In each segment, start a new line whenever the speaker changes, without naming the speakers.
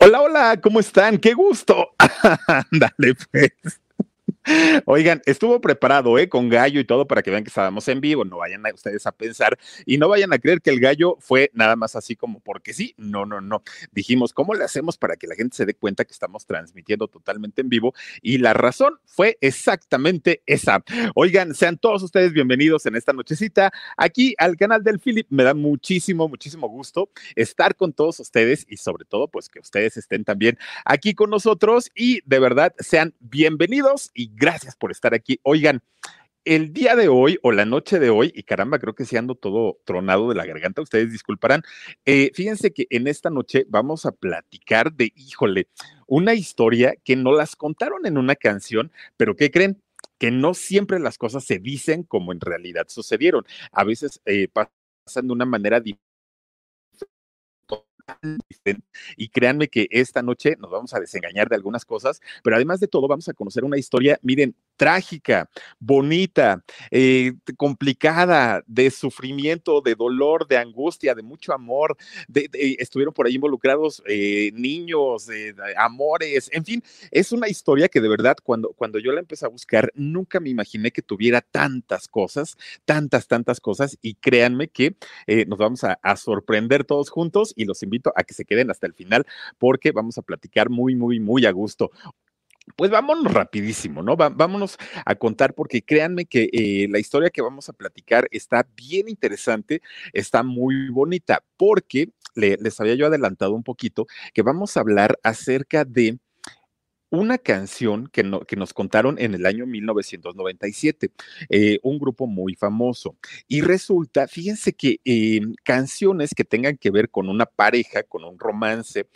Hola, hola, ¿cómo están? ¡Qué gusto! Dale, pues. Oigan, estuvo preparado, ¿eh? Con gallo y todo para que vean que estábamos en vivo. No vayan a ustedes a pensar y no vayan a creer que el gallo fue nada más así como porque sí. No, no, no. Dijimos, ¿cómo le hacemos para que la gente se dé cuenta que estamos transmitiendo totalmente en vivo? Y la razón fue exactamente esa. Oigan, sean todos ustedes bienvenidos en esta nochecita aquí al canal del Philip. Me da muchísimo, muchísimo gusto estar con todos ustedes y sobre todo, pues que ustedes estén también aquí con nosotros y de verdad sean bienvenidos y gracias por estar aquí. Oigan, el día de hoy o la noche de hoy, y caramba, creo que se ando todo tronado de la garganta, ustedes disculparán. Eh, fíjense que en esta noche vamos a platicar de, híjole, una historia que no las contaron en una canción, pero ¿qué creen? Que no siempre las cosas se dicen como en realidad sucedieron. A veces eh, pasan de una manera diferente y créanme que esta noche nos vamos a desengañar de algunas cosas, pero además de todo vamos a conocer una historia, miren, trágica, bonita, eh, complicada, de sufrimiento, de dolor, de angustia, de mucho amor. De, estuvieron por ahí involucrados eh, niños, amores, en fin, es una historia que de verdad cuando, cuando yo la empecé a buscar, nunca me imaginé que tuviera tantas cosas, tantas, tantas cosas, y créanme que eh, nos vamos a, a sorprender todos juntos y los invito a que se queden hasta el final porque vamos a platicar muy, muy, muy a gusto. Pues vámonos rapidísimo, ¿no? vámonos a contar porque créanme que eh, la historia que vamos a platicar está bien interesante, está muy bonita, porque les había yo adelantado un poquito que vamos a hablar acerca de una canción que, que, nos contaron en el año 1997, eh, un grupo muy famoso. Y resulta, fíjense que eh, canciones que tengan que ver con una pareja, con un romance,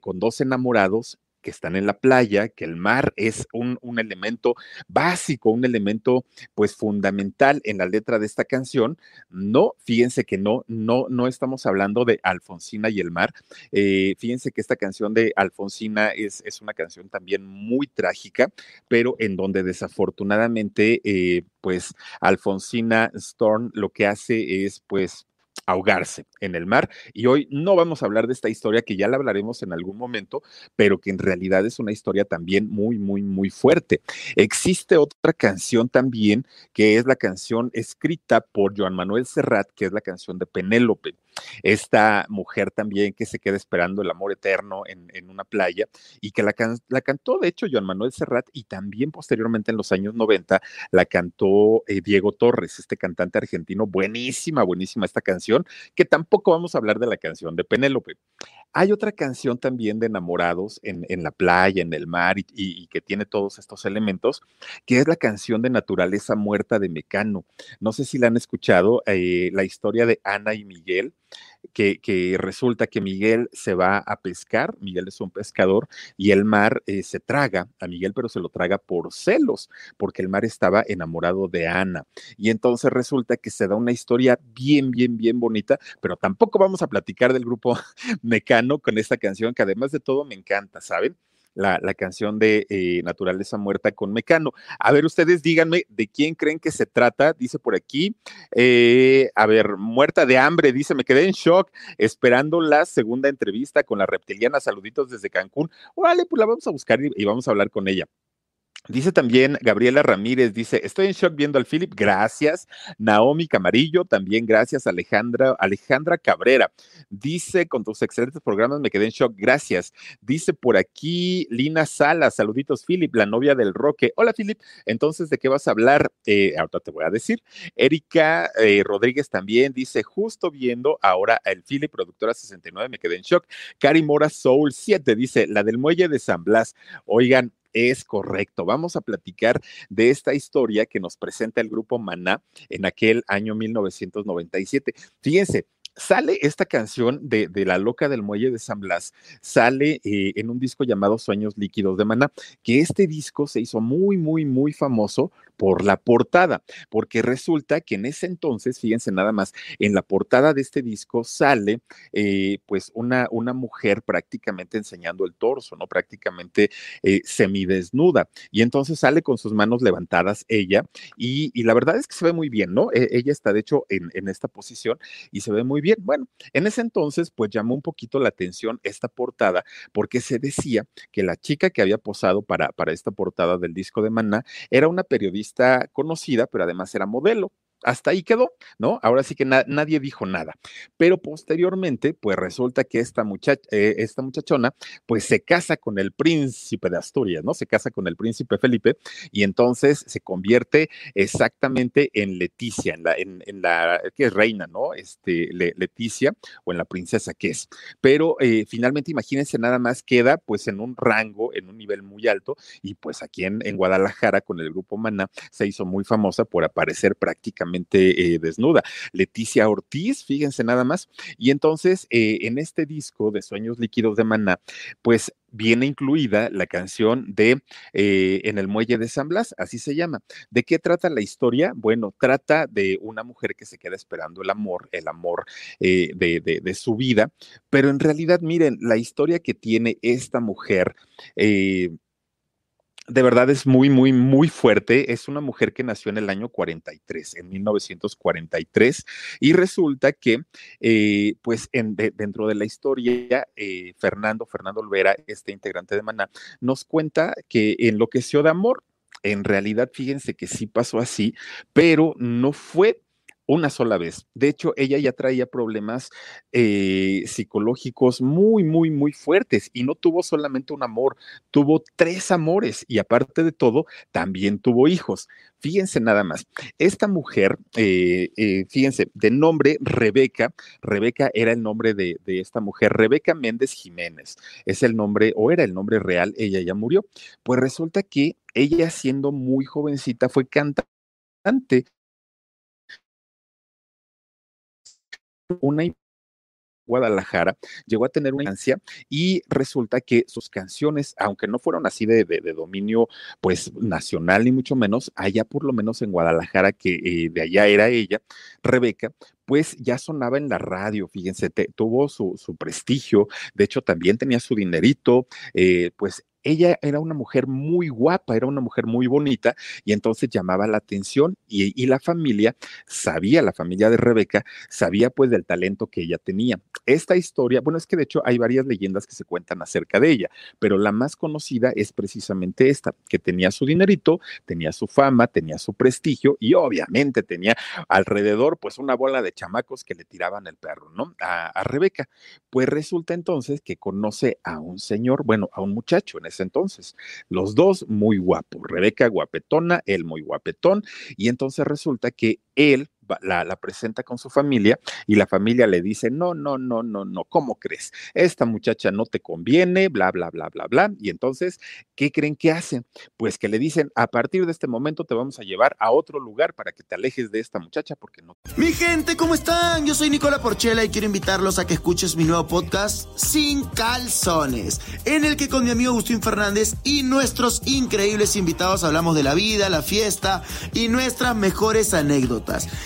con dos enamorados, que están en la playa, que el mar es un, un, elemento básico, un elemento pues fundamental en la letra de esta canción. No, fíjense que no, no, no estamos hablando de Alfonsina y el mar. Eh, fíjense que esta canción de Alfonsina es, es, una canción también muy trágica, pero en donde desafortunadamente eh, pues Alfonsina Storm lo que hace es pues ahogarse en el mar. Y hoy no vamos a hablar de esta historia que ya la hablaremos en algún momento, pero que en realidad es una historia también muy, muy, muy fuerte. Existe otra canción también, que es la canción escrita por Joan Manuel Serrat, que es la canción de Penélope. Esta mujer también que se queda esperando el amor eterno en, una playa y que la, la, cantó, de hecho, Joan Manuel Serrat y también posteriormente en los años 90 la cantó eh, Diego Torres, este cantante argentino. Buenísima, buenísima esta canción, que tampoco vamos a hablar de la canción de Penélope. Hay otra canción también de enamorados en, la playa, en el mar y, que tiene todos estos elementos, que es la canción de Naturaleza Muerta de Mecano. No sé si la han escuchado, eh, la historia de Ana y Miguel que, resulta que Miguel se va a pescar, Miguel es un pescador, y el mar eh, se traga a Miguel, pero se lo traga por celos, porque el mar estaba enamorado de Ana. Y entonces resulta que se da una historia bien, bien, bien bonita, pero tampoco vamos a platicar del grupo Mecano con esta canción, que además de todo me encanta, ¿saben? La, canción de eh, Naturaleza Muerta con Mecano. A ver, ustedes díganme de quién creen que se trata, dice por aquí. Eh, a ver, Muerta de hambre, dice, me quedé en shock esperando la segunda entrevista con la reptiliana. Saluditos desde Cancún. Órale, pues la vamos a buscar y vamos a hablar con ella. Dice también Gabriela Ramírez, dice, estoy en shock viendo al Philip, gracias. Naomi Camarillo, también gracias. Alejandra, Alejandra Cabrera, dice, con tus excelentes programas me quedé en shock, gracias. Dice por aquí Lina Sala, saluditos Philip, la novia del Roque. Hola Philip, entonces, ¿de qué vas a hablar? Eh, ahorita te voy a decir. Erika eh, Rodríguez también dice, justo viendo ahora el Philip, productora 69, me quedé en shock. Cari Mora Soul 7 dice, la del muelle de San Blas. Oigan, es correcto. Vamos a platicar de esta historia que nos presenta el grupo Maná en aquel año 1997. Fíjense, sale esta canción de, La Loca del Muelle de San Blas, sale eh, en un disco llamado Sueños Líquidos de Maná, que este disco se hizo muy, muy, muy famoso por la portada, porque resulta que en ese entonces, fíjense nada más, en la portada de este disco sale eh, pues una, una mujer prácticamente enseñando el torso, ¿no? Prácticamente eh, semidesnuda. Y entonces sale con sus manos levantadas ella y, la verdad es que se ve muy bien, ¿no? E, ella está de hecho en, en esta posición y se ve muy bien. Bueno, en ese entonces, pues llamó un poquito la atención esta portada porque se decía que la chica que había posado para, para esta portada del disco de Maná era una periodista conocida, pero además era modelo hasta ahí quedó, ¿no? Ahora sí que nadie dijo nada. Pero posteriormente, pues resulta que esta, muchacha, eh, esta muchachona, pues se casa con el príncipe de Asturias, ¿no? Se casa con el príncipe Felipe y entonces se convierte exactamente en Leticia, en la, en, la que es reina, ¿no? Este, Leticia o en la princesa que es. Pero eh, finalmente, imagínense, nada más queda pues en un rango, en un nivel muy alto y pues aquí en, en Guadalajara con el grupo Maná se hizo muy famosa por aparecer prácticamente eh, desnuda. Leticia Ortiz, fíjense nada más. Y entonces, eh, en este disco de Sueños Líquidos de Maná, pues viene incluida la canción de eh, En el Muelle de San Blas, así se llama. ¿De qué trata la historia? Bueno, trata de una mujer que se queda esperando el amor, el amor de, de, su vida, pero en realidad, miren, la historia que tiene esta mujer, de verdad es muy, muy, muy fuerte. Es una mujer que nació en el año 43, en 1943, y resulta que, eh, pues, en, dentro de la historia, eh, Fernando, Fernando Olvera, este integrante de Maná, nos cuenta que enloqueció de amor. En realidad, fíjense que sí pasó así, pero no fue una sola vez. De hecho, ella ya traía problemas eh, psicológicos muy, muy, muy fuertes y no tuvo solamente un amor, tuvo tres amores y aparte de todo, también tuvo hijos. Fíjense nada más, esta mujer, eh, eh, fíjense, de nombre Rebeca, Rebeca era el nombre de, de esta mujer, Rebeca Méndez Jiménez, es el nombre o era el nombre real, ella ya murió. Pues resulta que ella siendo muy jovencita fue cantante una Guadalajara, llegó a tener una infancia y resulta que sus canciones, aunque no fueron así de, dominio pues nacional ni mucho menos, allá por lo menos en Guadalajara, que eh, de allá era ella, Rebeca, pues ya sonaba en la radio, fíjense, tuvo su, su, prestigio, de hecho también tenía su dinerito, eh, pues ella era una mujer muy guapa, era una mujer muy bonita y entonces llamaba la atención y, la familia sabía, la familia de Rebeca sabía pues del talento que ella tenía. Esta historia, bueno, es que de hecho hay varias leyendas que se cuentan acerca de ella, pero la más conocida es precisamente esta, que tenía su dinerito, tenía su fama, tenía su prestigio y obviamente tenía alrededor pues una bola de chamacos que le tiraban el perro, ¿no? A, a Rebeca. Pues resulta entonces que conoce a un señor, bueno, a un muchacho en entonces. Los dos muy guapos, Rebeca guapetona, él muy guapetón, y entonces resulta que él la, presenta con su familia y la familia le dice, no, no, no, no, no, ¿cómo crees? Esta muchacha no te conviene, bla, bla, bla, bla, bla. Y entonces, ¿qué creen que hacen? Pues que le dicen, a partir de este momento te vamos a llevar a otro lugar para que te alejes de esta muchacha porque no.
Mi gente, ¿cómo están? Yo soy Nicola Porchela y quiero invitarlos a que escuches mi nuevo podcast Sin Calzones, en el que con mi amigo Agustín Fernández y nuestros increíbles invitados hablamos de la vida, la fiesta y nuestras mejores anécdotas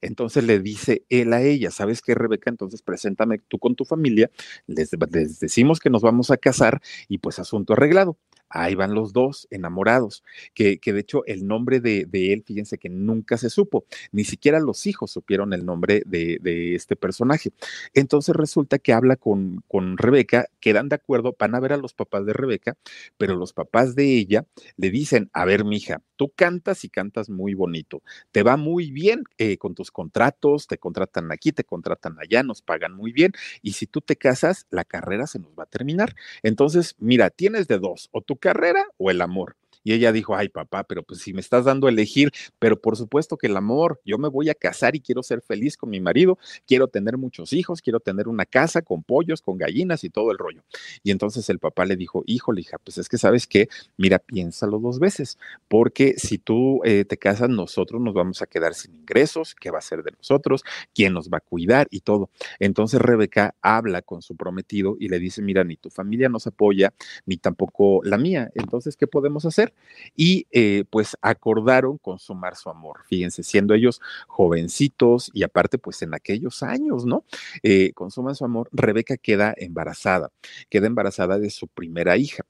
Entonces le dice él a ella, ¿sabes qué, Rebeca? Entonces preséntame tú con tu familia, les, les decimos que nos vamos a casar y pues asunto arreglado ahí van los dos enamorados, que, que de hecho el nombre de, él, fíjense que nunca se supo, ni siquiera los hijos supieron el nombre de, de este personaje. Entonces resulta que habla con, con, Rebeca, quedan de acuerdo, van a ver a los papás de Rebeca, pero los papás de ella le dicen, a ver, mija, tú cantas y cantas muy bonito, te va muy bien eh, con tus contratos, te contratan aquí, te contratan allá, nos pagan muy bien, y si tú te casas, la carrera se nos va a terminar. Entonces, mira, tienes de dos, o tú carrera o el amor. Y ella dijo, ay papá, pero pues si me estás dando a elegir, pero por supuesto que el amor, yo me voy a casar y quiero ser feliz con mi marido, quiero tener muchos hijos, quiero tener una casa con pollos, con gallinas y todo el rollo. Y entonces el papá le dijo, híjole hija, pues es que sabes que, mira, piénsalo dos veces, porque si tú eh, te casas, nosotros nos vamos a quedar sin ingresos, ¿qué va a ser de nosotros? ¿Quién nos va a cuidar? Y todo. Entonces Rebeca habla con su prometido y le dice, mira, ni tu familia nos apoya, ni tampoco la mía. Entonces, ¿qué podemos hacer? Y eh, pues acordaron consumar su amor. Fíjense, siendo ellos jovencitos y aparte pues en aquellos años, ¿no? Eh, consuman su amor, Rebeca queda embarazada, queda embarazada de su primera hija.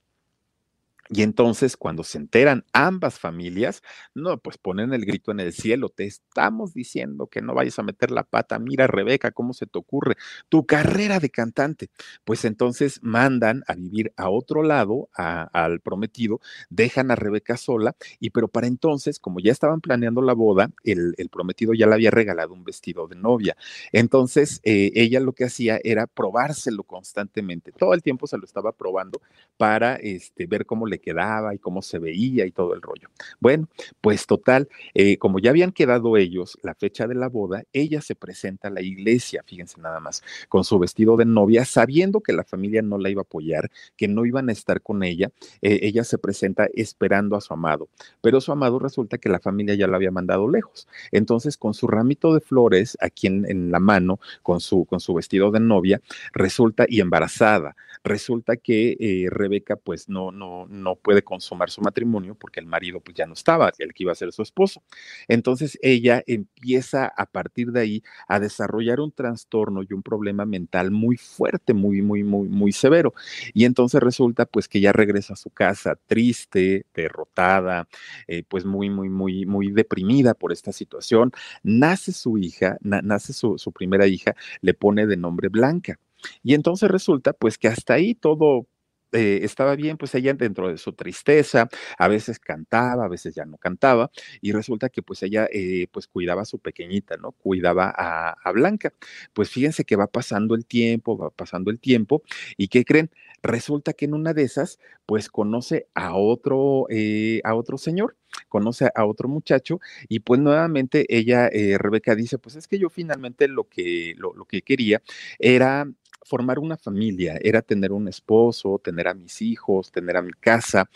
Y entonces cuando se enteran ambas familias, no, pues ponen el grito en el cielo, te estamos diciendo que no vayas a meter la pata, mira Rebeca, ¿cómo se te ocurre? Tu carrera de cantante. Pues entonces mandan a vivir a otro lado al prometido, dejan a Rebeca sola, y pero para entonces, como ya estaban planeando la boda, el, prometido ya le había regalado un vestido de novia. Entonces eh, ella lo que hacía era probárselo constantemente, todo el tiempo se lo estaba probando para este, ver cómo le quedaba y cómo se veía y todo el rollo. Bueno, pues total, eh, como ya habían quedado ellos la fecha de la boda, ella se presenta a la iglesia, fíjense nada más, con su vestido de novia, sabiendo que la familia no la iba a apoyar, que no iban a estar con ella, eh, ella se presenta esperando a su amado, pero su amado resulta que la familia ya la había mandado lejos. Entonces, con su ramito de flores aquí en, en la mano, con su, con su vestido de novia, resulta y embarazada, resulta que eh, Rebeca pues no, no, no puede consumar su matrimonio porque el marido pues ya no estaba, el que iba a ser su esposo. Entonces ella empieza a partir de ahí a desarrollar un trastorno y un problema mental muy fuerte, muy, muy, muy, muy severo. Y entonces resulta pues que ya regresa a su casa triste, derrotada, eh, pues muy, muy, muy, muy deprimida por esta situación. Nace su hija, nace su, su primera hija, le pone de nombre Blanca. Y entonces resulta pues que hasta ahí todo eh, estaba bien, pues ella dentro de su tristeza, a veces cantaba, a veces ya no cantaba, y resulta que pues ella eh, pues cuidaba a su pequeñita, ¿no? Cuidaba a, Blanca. Pues fíjense que va pasando el tiempo, va pasando el tiempo, y ¿qué creen? Resulta que en una de esas, pues conoce a otro, eh, a otro señor, conoce a otro muchacho, y pues nuevamente ella, Rebeca, dice, pues es que yo finalmente lo que, lo que quería era formar una familia, era tener un esposo, tener a mis hijos, tener a mi casa.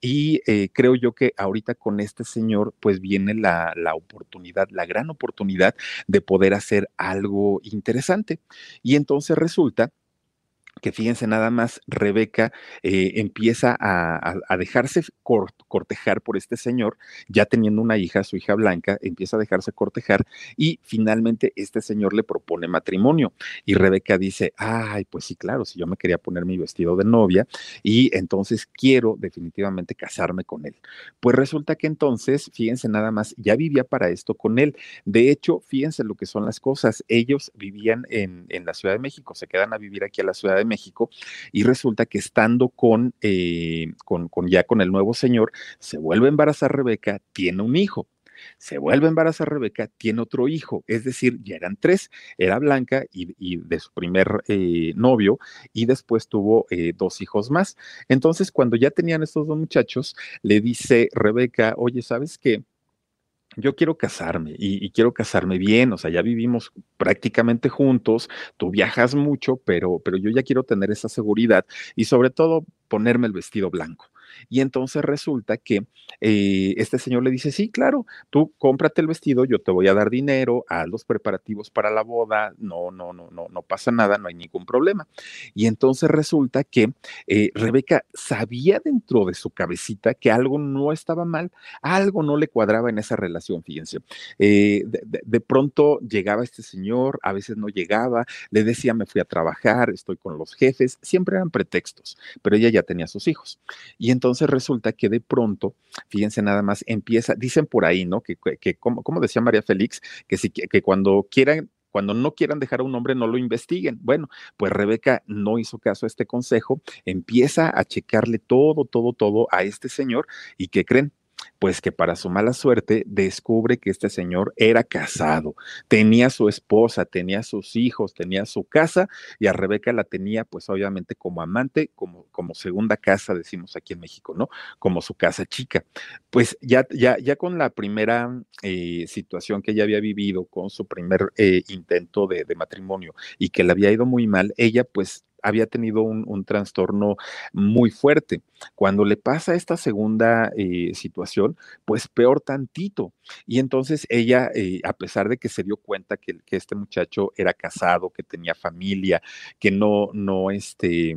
Y eh, creo yo que ahorita con este señor, pues viene la, la oportunidad, la gran oportunidad de poder hacer algo interesante. Y entonces resulta que fíjense nada más, Rebeca eh, empieza a, dejarse cortejar por este señor, ya teniendo una hija, su hija Blanca, empieza a dejarse cortejar y finalmente este señor le propone matrimonio. Y Rebeca dice, ay, pues sí, claro, si yo me quería poner mi vestido de novia y entonces quiero definitivamente casarme con él. Pues resulta que entonces, fíjense nada más, ya vivía para esto con él. De hecho, fíjense lo que son las cosas. Ellos vivían en, en la Ciudad de México, se quedan a vivir aquí a la Ciudad de México y resulta que estando con, eh, con, con ya con el nuevo señor, se vuelve a embarazar Rebeca, tiene un hijo se vuelve a embarazar Rebeca, tiene otro hijo, es decir, ya eran tres, era Blanca y, de su primer eh, novio, y después tuvo eh, dos hijos más. Entonces, cuando ya tenían estos dos muchachos, le dice Rebeca, oye, ¿sabes qué? Yo quiero casarme y, quiero casarme bien, o sea, ya vivimos prácticamente juntos, tú viajas mucho, pero, pero yo ya quiero tener esa seguridad y sobre todo ponerme el vestido blanco. Y entonces resulta que eh, este señor le dice, sí, claro, tú cómprate el vestido, yo te voy a dar dinero, haz los preparativos para la boda, no, no, no, no, no pasa nada, no hay ningún problema. Y entonces resulta que eh, Rebeca sabía dentro de su cabecita que algo no estaba mal, algo no le cuadraba en esa relación, fíjense. Eh, de, de pronto llegaba este señor, a veces no llegaba, le decía, me fui a trabajar, estoy con los jefes, siempre eran pretextos, pero ella ya tenía sus hijos. Y entonces entonces resulta que de pronto, fíjense nada más, empieza, dicen por ahí, ¿no? Que, que, como, como, decía María Félix, que, si, que cuando quieran cuando no quieran dejar a un hombre, no lo investiguen. Bueno, pues Rebeca no hizo caso a este consejo, empieza a checarle todo, todo, todo a este señor y ¿qué creen? Pues que para su mala suerte descubre que este señor era casado, tenía su esposa, tenía sus hijos, tenía su casa y a Rebeca la tenía pues obviamente como amante, como, como segunda casa, decimos aquí en México, ¿no? Como su casa chica. Pues ya, ya, ya con la primera eh, situación que ella había vivido, con su primer eh, intento de, de matrimonio y que le había ido muy mal, ella pues había tenido un, un trastorno muy fuerte. Cuando le pasa esta segunda eh, situación, pues peor tantito. Y entonces ella, eh, a pesar de que se dio cuenta que, que, este muchacho era casado, que tenía familia, que no, no, este,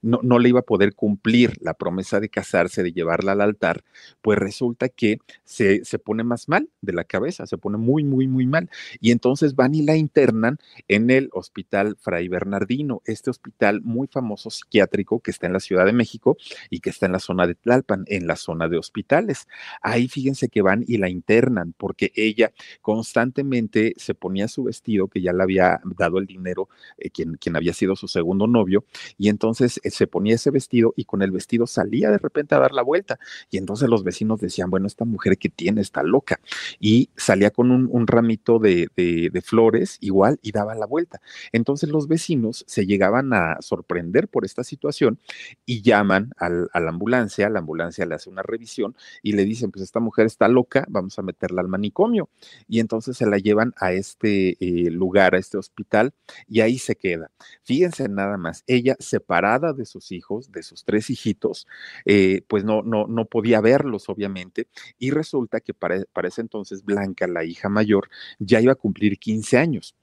no, no le iba a poder cumplir la promesa de casarse, de llevarla al altar, pues resulta que se, se pone más mal de la cabeza, se pone muy, muy, muy mal. Y entonces van y la internan en el Hospital Fray Bernardino, este hospital muy famoso psiquiátrico que está en la Ciudad de México y que está en la zona de Tlalpan, en la zona de hospitales. Ahí fíjense que van y la internan porque ella constantemente se ponía su vestido que ya le había dado el dinero eh, quien, quien había sido su segundo novio y entonces eh, se ponía ese vestido y con el vestido salía de repente a dar la vuelta y entonces los vecinos decían, bueno, esta mujer que tiene está loca y salía con un, ramito de, de flores igual y daba la vuelta. Entonces los vecinos se llegaban a sorprender por esta situación y llaman al, a la ambulancia, la ambulancia le hace una revisión y le dicen, pues esta mujer está loca, vamos a meterla al manicomio. Y entonces se la llevan a este eh, lugar, a este hospital, y ahí se queda. Fíjense nada más, ella separada de sus hijos, de sus tres hijitos, eh, pues no, no, no podía verlos, obviamente, y resulta que para, para ese entonces Blanca, la hija mayor, ya iba a cumplir 15 años.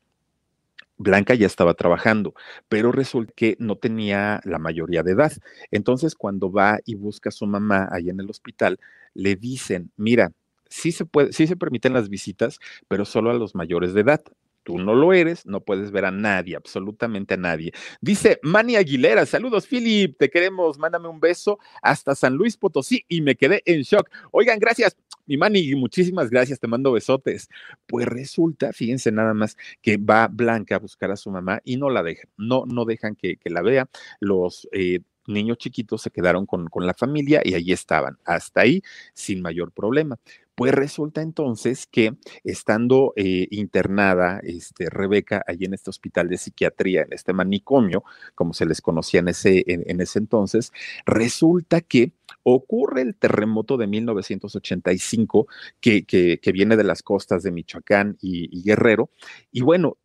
Blanca ya estaba trabajando, pero resulta que no tenía la mayoría de edad. Entonces, cuando va y busca a su mamá ahí en el hospital, le dicen, mira, sí se puede, sí se permiten las visitas, pero solo a los mayores de edad. Tú no lo eres, no puedes ver a nadie, absolutamente a nadie. Dice Manny Aguilera, saludos Philip, te queremos, mándame un beso hasta San Luis Potosí y me quedé en shock. Oigan, gracias, mi Manny, muchísimas gracias, te mando besotes. Pues resulta, fíjense nada más, que va Blanca a buscar a su mamá y no la dejan, no, no dejan que, que la vea. Los eh, niños chiquitos se quedaron con, con, la familia y allí estaban, hasta ahí sin mayor problema. Pues resulta entonces que estando eh, internada este, Rebeca allí en este hospital de psiquiatría, en este manicomio, como se les conocía en ese, en, ese entonces, resulta que ocurre el terremoto de 1985 que, que, que, viene de las costas de Michoacán y Guerrero. Y bueno,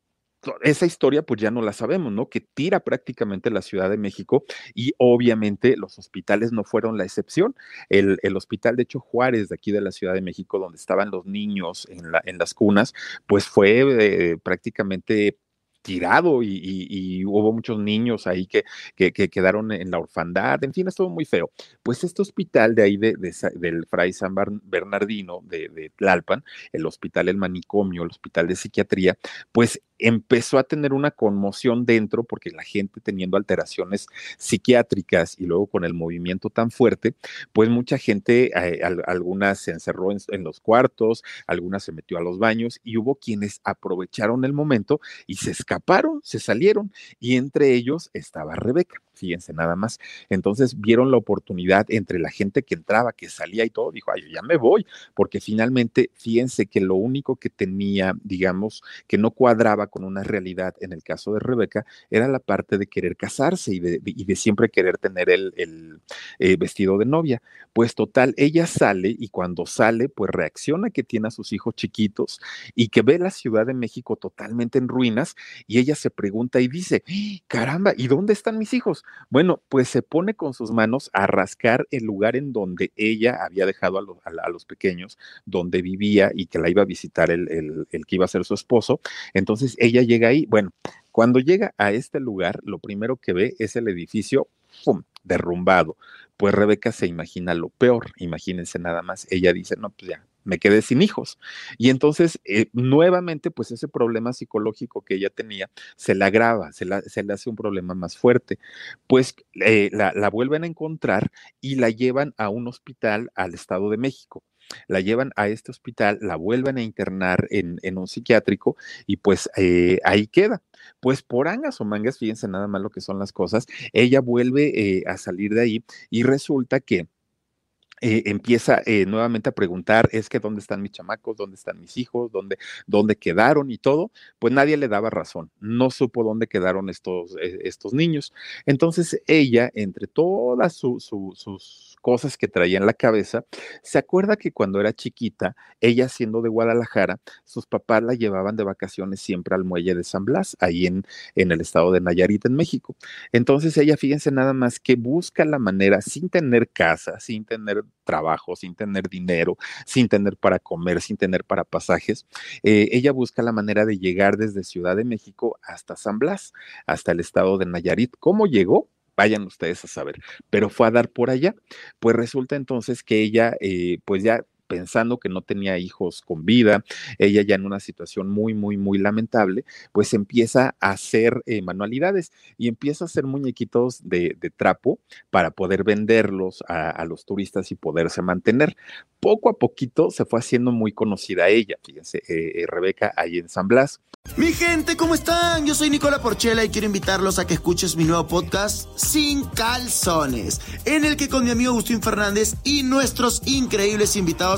esa historia pues ya no la sabemos, ¿no? Que tira prácticamente la Ciudad de México y obviamente los hospitales no fueron la excepción. El, el hospital, de hecho, Juárez, de aquí de la Ciudad de México, donde estaban los niños en, la, en las cunas, pues fue eh, prácticamente tirado y, hubo muchos niños ahí que, que, que, quedaron en la orfandad, en fin, estuvo muy feo. Pues este hospital de ahí de, del Fray San Bernardino de, de Tlalpan, el hospital, el manicomio, el hospital de psiquiatría, pues empezó a tener una conmoción dentro porque la gente teniendo alteraciones psiquiátricas y luego con el movimiento tan fuerte, pues mucha gente, eh, algunas se encerró en, en, los cuartos, algunas se metió a los baños y hubo quienes aprovecharon el momento y se escaparon, se salieron. Y entre ellos estaba Rebeca fíjense nada más. Entonces vieron la oportunidad entre la gente que entraba, que salía y todo, dijo, ay, ya me voy, porque finalmente, fíjense que lo único que tenía, digamos, que no cuadraba con una realidad en el caso de Rebeca, era la parte de querer casarse y de, siempre querer tener el, eh, vestido de novia. Pues total, ella sale y cuando sale, pues reacciona que tiene a sus hijos chiquitos y que ve la Ciudad de México totalmente en ruinas y ella se pregunta y dice, caramba, ¿y dónde están mis hijos? Bueno, pues se pone con sus manos a rascar el lugar en donde ella había dejado a, lo, a, a los pequeños, donde vivía y que la iba a visitar el, el, el, que iba a ser su esposo. Entonces ella llega ahí, bueno, cuando llega a este lugar, lo primero que ve es el edificio ¡pum! derrumbado. Pues Rebeca se imagina lo peor, imagínense nada más. Ella dice, no, pues ya, me quedé sin hijos. Y entonces, eh, nuevamente, pues ese problema psicológico que ella tenía se le agrava, se, la, le hace un problema más fuerte. Pues eh, la, la vuelven a encontrar y la llevan a un hospital al Estado de México la llevan a este hospital, la vuelven a internar en, en un psiquiátrico y pues eh, ahí queda. Pues por angas o mangas, fíjense nada más lo que son las cosas, ella vuelve eh, a salir de ahí y resulta que eh, empieza eh, nuevamente a preguntar, es que dónde están mis chamacos, dónde están mis hijos, dónde, dónde quedaron y todo, pues nadie le daba razón, no supo dónde quedaron estos, eh, estos niños. Entonces ella, entre todas sus cosas que traía en la cabeza, se acuerda que cuando era chiquita, ella siendo de Guadalajara, sus papás la llevaban de vacaciones siempre al muelle de San Blas, ahí en, en el estado de Nayarit, en México. Entonces ella, fíjense nada más que busca la manera, sin tener casa, sin tener trabajo, sin tener dinero, sin tener para comer, sin tener para pasajes, eh, ella busca la manera de llegar desde Ciudad de México hasta San Blas, hasta el estado de Nayarit. ¿Cómo llegó? Vayan ustedes a saber, pero fue a dar por allá. Pues resulta entonces que ella, eh, pues ya pensando que no tenía hijos con vida, ella ya en una situación muy, muy, muy lamentable, pues empieza a hacer eh, manualidades y empieza a hacer muñequitos de, trapo para poder venderlos a, los turistas y poderse mantener. Poco a poquito se fue haciendo muy conocida ella, fíjense, eh, eh, Rebeca ahí en San Blas.
Mi gente, ¿cómo están? Yo soy Nicola Porchela y quiero invitarlos a que escuches mi nuevo podcast Sin Calzones, en el que con mi amigo Agustín Fernández y nuestros increíbles invitados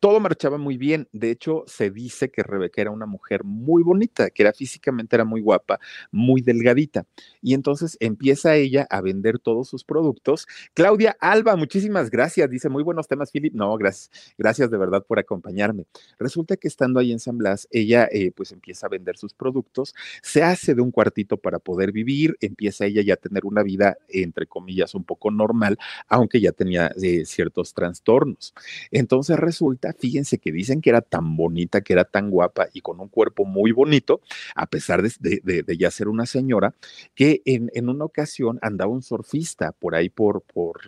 todo marchaba muy bien. De hecho, se dice que Rebeca era una mujer muy bonita, que era físicamente era muy guapa, muy delgadita. Y entonces empieza ella a vender todos sus productos. Claudia Alba, muchísimas gracias. Dice, muy buenos temas, Philip. No, gracias. Gracias de verdad por acompañarme. Resulta que estando ahí en San Blas, ella eh, pues empieza a vender sus productos, se hace de un cuartito para poder vivir, empieza ella ya a tener una vida, entre comillas, un poco normal, aunque ya tenía eh, ciertos trastornos. Entonces resulta fíjense que dicen que era tan bonita, que era tan guapa y con un cuerpo muy bonito, a pesar de, ya ser una señora, que en, una ocasión andaba un surfista por ahí por,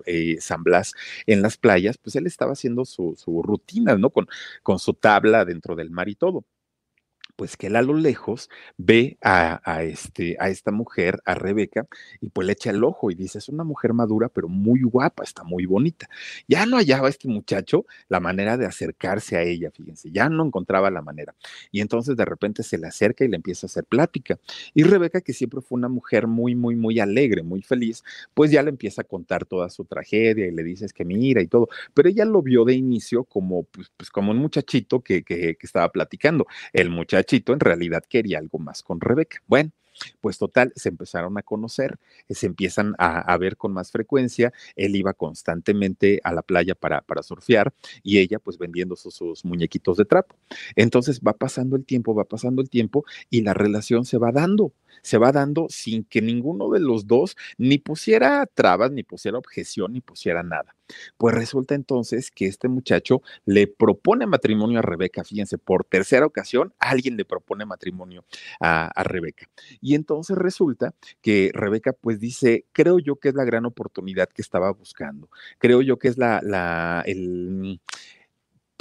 eh, San Blas en las playas, pues él estaba haciendo su, su rutina, ¿no? Con su tabla dentro del mar y todo pues que él a lo lejos ve a, este, a esta mujer, a Rebeca, y pues le echa el ojo y dice, es una mujer madura, pero muy guapa, está muy bonita. Ya no hallaba este muchacho la manera de acercarse a ella, fíjense, ya no encontraba la manera. Y entonces de repente se le acerca y le empieza a hacer plática. Y Rebeca, que siempre fue una mujer muy, muy, muy alegre, muy feliz, pues ya le empieza a contar toda su tragedia y le dice, es que mira y todo. Pero ella lo vio de inicio como, pues, pues como un muchachito que, que estaba platicando. El muchacho en realidad quería algo más con Rebeca. Bueno, pues total, se empezaron a conocer, eh, se empiezan a, ver con más frecuencia, él iba constantemente a la playa para, para surfear y ella pues vendiendo sus, sus, muñequitos de trapo. Entonces va pasando el tiempo, va pasando el tiempo y la relación se va dando se va dando sin que ninguno de los dos ni pusiera trabas, ni pusiera objeción, ni pusiera nada. Pues resulta entonces que este muchacho le propone matrimonio a Rebeca, fíjense, por tercera ocasión alguien le propone matrimonio a, Rebeca. Y entonces resulta que Rebeca pues dice, creo yo que es la gran oportunidad que estaba buscando, creo yo que es la, la, el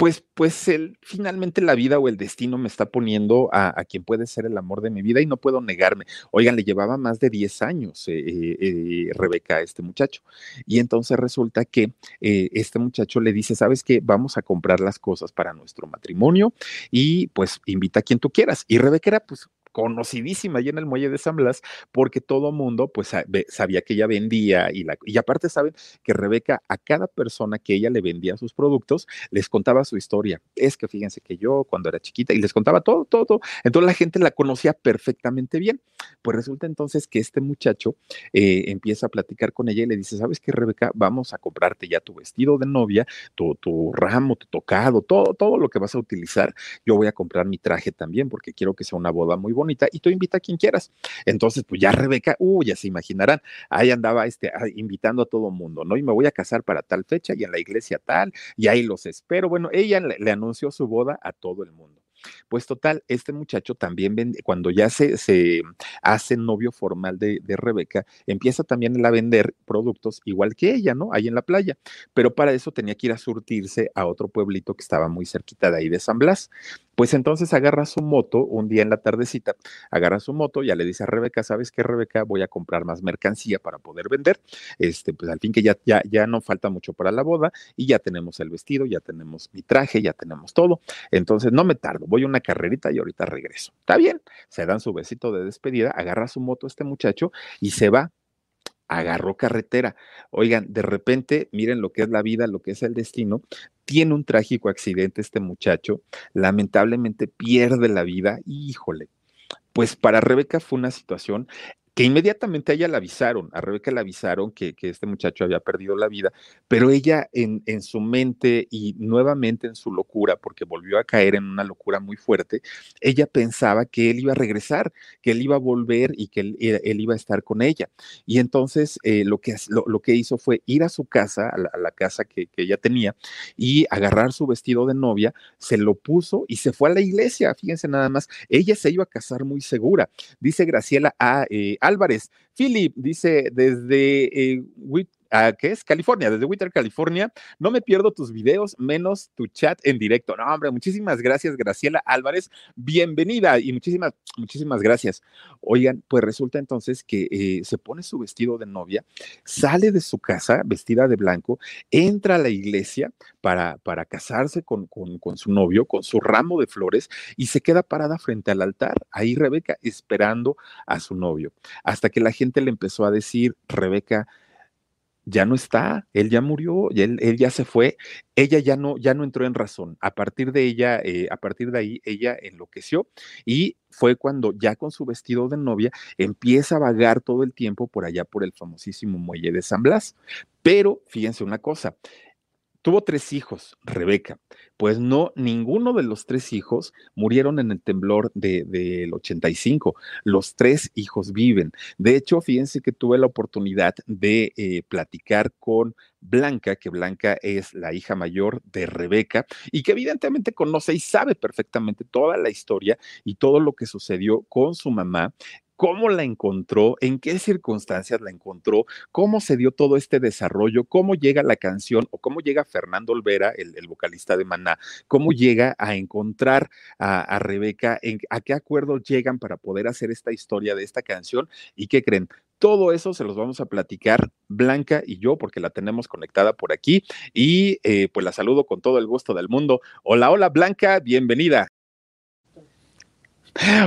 pues, pues el, finalmente la vida o el destino me está poniendo a, quien puede ser el amor de mi vida y no puedo negarme. Oigan, le llevaba más de 10 años eh, eh, eh, Rebeca a este muchacho. Y entonces resulta que este muchacho le dice, ¿sabes qué? Vamos a comprar las cosas para nuestro matrimonio y pues invita a quien tú quieras. Y Rebeca era pues conocidísima allí en el muelle de San Blas, porque todo mundo pues sabía que ella vendía y, la, y aparte saben que Rebeca a cada persona que ella le vendía sus productos les contaba su historia. Es que fíjense que yo cuando era chiquita y les contaba todo, todo, todo. Entonces la gente la conocía perfectamente bien. Pues resulta entonces que este muchacho eh, empieza a platicar con ella y le dice, ¿sabes qué, Rebeca? Vamos a comprarte ya tu vestido de novia, tu, tu ramo, tu tocado, todo, todo lo que vas a utilizar. Yo voy a comprar mi traje también porque quiero que sea una boda muy bonita y tú invita a quien quieras. Entonces, pues ya Rebeca, uh, ya se imaginarán, ahí andaba este, ah, invitando a todo mundo, ¿no? Y me voy a casar para tal fecha y en la iglesia tal, y ahí los espero. Bueno, ella le anunció su boda a todo el mundo. Pues total, este muchacho también vende, cuando ya se, se hace novio formal de, Rebeca, empieza también a vender productos igual que ella, ¿no? Ahí en la playa. Pero para eso tenía que ir a surtirse a otro pueblito que estaba muy cerquita de ahí de San Blas. Pues entonces agarra su moto un día en la tardecita, agarra su moto, ya le dice a Rebeca, ¿sabes qué, Rebeca? Voy a comprar más mercancía para poder vender. Este, pues al fin que ya, ya, ya no falta mucho para la boda y ya tenemos el vestido, ya tenemos mi traje, ya tenemos todo. Entonces no me tardo, voy a una carrerita y ahorita regreso. Está bien, se dan su besito de despedida, agarra su moto este muchacho y se va agarró carretera. Oigan, de repente, miren lo que es la vida, lo que es el destino. Tiene un trágico accidente este muchacho, lamentablemente pierde la vida. Híjole, pues para Rebeca fue una situación que inmediatamente a ella le avisaron, a Rebeca le avisaron que, que este muchacho había perdido la vida, pero ella en, en, su mente y nuevamente en su locura, porque volvió a caer en una locura muy fuerte, ella pensaba que él iba a regresar, que él iba a volver y que él, él iba a estar con ella. Y entonces eh, lo, que, lo, lo, que hizo fue ir a su casa, a la, a la casa que, que, ella tenía, y agarrar su vestido de novia, se lo puso y se fue a la iglesia. Fíjense nada más, ella se iba a casar muy segura. Dice Graciela a... Eh, Álvarez. Philip dice desde eh, uh, ¿qué es? California, desde Winter, California. No me pierdo tus videos, menos tu chat en directo. No, hombre, muchísimas gracias, Graciela Álvarez. Bienvenida y muchísimas, muchísimas gracias. Oigan, pues resulta entonces que eh, se pone su vestido de novia, sale de su casa vestida de blanco, entra a la iglesia para, para casarse con, con su novio, con su ramo de flores y se queda parada frente al altar. Ahí Rebeca esperando a su novio. Hasta que la gente le empezó a decir, Rebeca, ya no está, él ya murió, él, él, ya se fue, ella ya no, ya no entró en razón. A partir de ella, eh, a partir de ahí, ella enloqueció y fue cuando ya con su vestido de novia empieza a vagar todo el tiempo por allá por el famosísimo muelle de San Blas. Pero fíjense una cosa, Tuvo tres hijos, Rebeca. Pues no, ninguno de los tres hijos murieron en el temblor del de, de 85. Los tres hijos viven. De hecho, fíjense que tuve la oportunidad de eh, platicar con Blanca, que Blanca es la hija mayor de Rebeca y que evidentemente conoce y sabe perfectamente toda la historia y todo lo que sucedió con su mamá cómo la encontró, en qué circunstancias la encontró, cómo se dio todo este desarrollo, cómo llega la canción o cómo llega Fernando Olvera, el, vocalista de Maná, cómo llega a encontrar a, a Rebeca, en, a qué acuerdos llegan para poder hacer esta historia de esta canción y qué creen. Todo eso se los vamos a platicar Blanca y yo porque la tenemos conectada por aquí y eh, pues la saludo con todo el gusto del mundo. Hola, hola Blanca, bienvenida.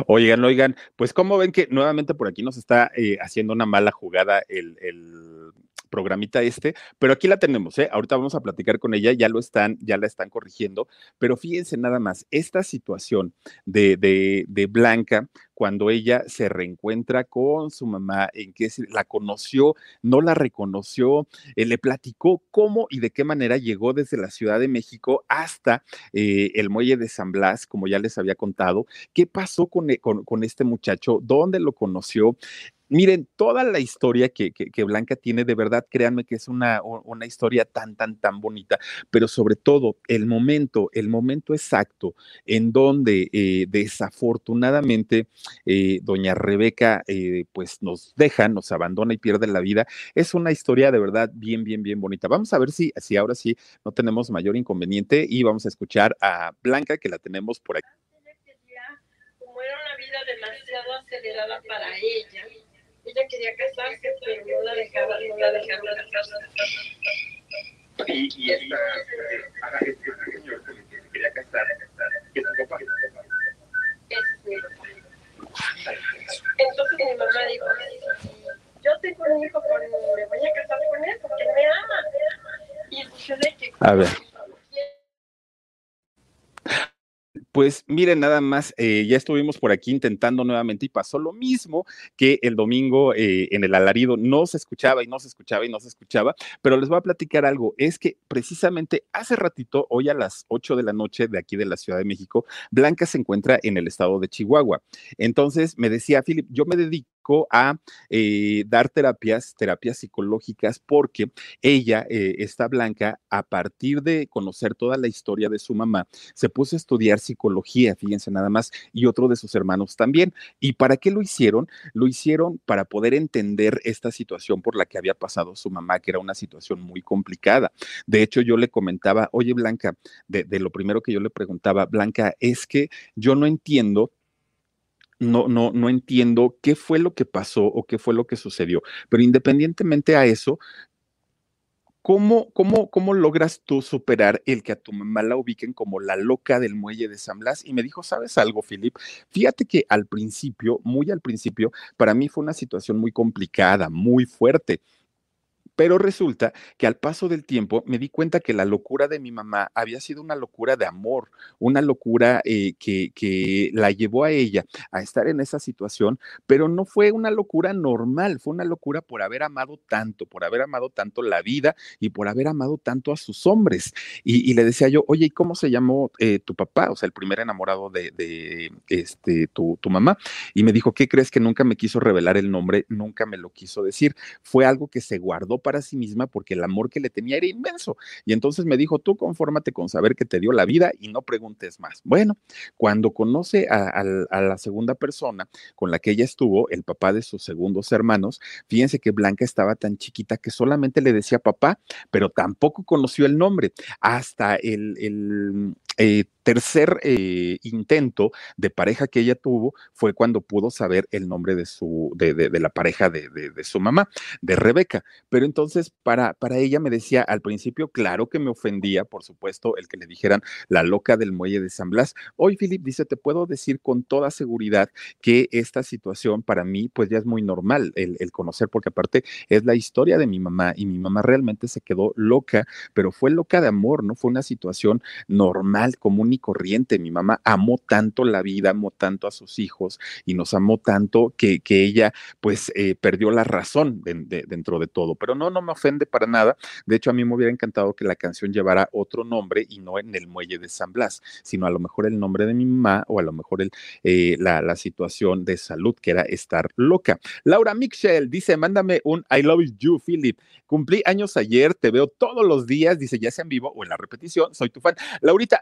Oigan, oigan, pues como ven que nuevamente por aquí nos está eh, haciendo una mala jugada el, el, programita este, pero aquí la tenemos, ¿eh? Ahorita vamos a platicar con ella, ya lo están, ya la están corrigiendo, pero fíjense nada más, esta situación de, de, de Blanca, cuando ella se reencuentra con su mamá, en que la conoció, no la reconoció, eh, le platicó cómo y de qué manera llegó desde la Ciudad de México hasta eh, el muelle de San Blas, como ya les había contado, qué pasó con, con, con este muchacho, dónde lo conoció, Miren, toda la historia que, que, que, Blanca tiene, de verdad, créanme que es una, una historia tan, tan, tan bonita, pero sobre todo el momento, el momento exacto en donde eh, desafortunadamente eh, doña Rebeca eh, pues nos deja, nos abandona y pierde la vida, es una historia de verdad bien, bien, bien bonita. Vamos a ver si, si ahora sí no tenemos mayor inconveniente y vamos a escuchar a Blanca que la tenemos por aquí.
Demasiado acelerada para ella ella quería casarse, pero no la dejaban, no la dejaban casarse.
Y, y esta, este señor que quería casar, que es su papá.
Ese es mi papá. Entonces mi mamá dijo, yo tengo un hijo, con, me voy a casar con él porque me ama. Y sucede que...
A ver. Pues miren, nada más, eh, ya estuvimos por aquí intentando nuevamente y pasó lo mismo que el domingo eh, en el alarido. No se escuchaba y no se escuchaba y no se escuchaba, pero les voy a platicar algo. Es que precisamente hace ratito, hoy a las 8 de la noche de aquí de la Ciudad de México, Blanca se encuentra en el estado de Chihuahua. Entonces me decía, Philip, yo me dedico a eh, dar terapias, terapias psicológicas, porque ella, eh, esta Blanca, a partir de conocer toda la historia de su mamá, se puso a estudiar psicología, fíjense nada más, y otro de sus hermanos también. ¿Y para qué lo hicieron? Lo hicieron para poder entender esta situación por la que había pasado su mamá, que era una situación muy complicada. De hecho, yo le comentaba, oye Blanca, de lo primero que yo le preguntaba, Blanca, es que yo no entiendo no, no, no entiendo qué fue lo que pasó o qué fue lo que sucedió. Pero independientemente a eso, ¿Cómo, cómo, ¿Cómo logras tú superar el que a tu mamá la ubiquen como la loca del muelle de San Blas? Y me dijo, ¿sabes algo, Philip? Fíjate que al principio, muy al principio, para mí fue una situación muy complicada, muy fuerte pero resulta que al paso del tiempo me di cuenta que la locura de mi mamá había sido una locura de amor, una locura eh, que, que la llevó a ella a estar en esa situación, pero no fue una locura normal, fue una locura por haber amado tanto, por haber amado tanto la vida y por haber amado tanto a sus hombres. Y, le decía yo, oye, ¿y cómo se llamó eh, tu papá? O sea, el primer enamorado de, de este, tu, tu mamá. Y me dijo, ¿qué crees que nunca me quiso revelar el nombre? Nunca me lo quiso decir. Fue algo que se guardó para sí misma porque el amor que le tenía era inmenso. Y entonces me dijo, tú confórmate con saber que te dio la vida y no preguntes más. Bueno, cuando conoce a, la segunda persona con la que ella estuvo, el papá de sus segundos hermanos, fíjense que Blanca estaba tan chiquita que solamente le decía papá, pero tampoco conoció el nombre. Hasta el, eh, tercer eh, intento de pareja que ella tuvo fue cuando pudo saber el nombre de su, de, la pareja de, su mamá, de Rebeca. Pero entonces, para, para ella me decía al principio, claro que me ofendía, por supuesto, el que le dijeran la loca del muelle de San Blas. Hoy, Philip dice, te puedo decir con toda seguridad que esta situación para mí, pues ya es muy normal el conocer, porque aparte es la historia de mi mamá y mi mamá realmente se quedó loca, pero fue loca de amor, no fue una situación normal, común corriente. Mi mamá amó tanto la vida, amó tanto a sus hijos y nos amó tanto que, que ella pues eh, perdió la razón dentro de todo. Pero no, no me ofende para nada. De hecho, a mí me hubiera encantado que la canción llevara otro nombre y no en el muelle de San Blas, sino a lo mejor el nombre de mi mamá o a lo mejor el, eh, la, situación de salud que era estar loca. Laura Michelle dice, mándame un I love you, Philip. Cumplí años ayer, te veo todos los días, dice, ya sea en vivo o en la repetición, soy tu fan. Laurita,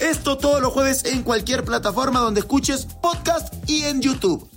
Esto todo todos los jueves en cualquier plataforma donde escuches podcast y en YouTube.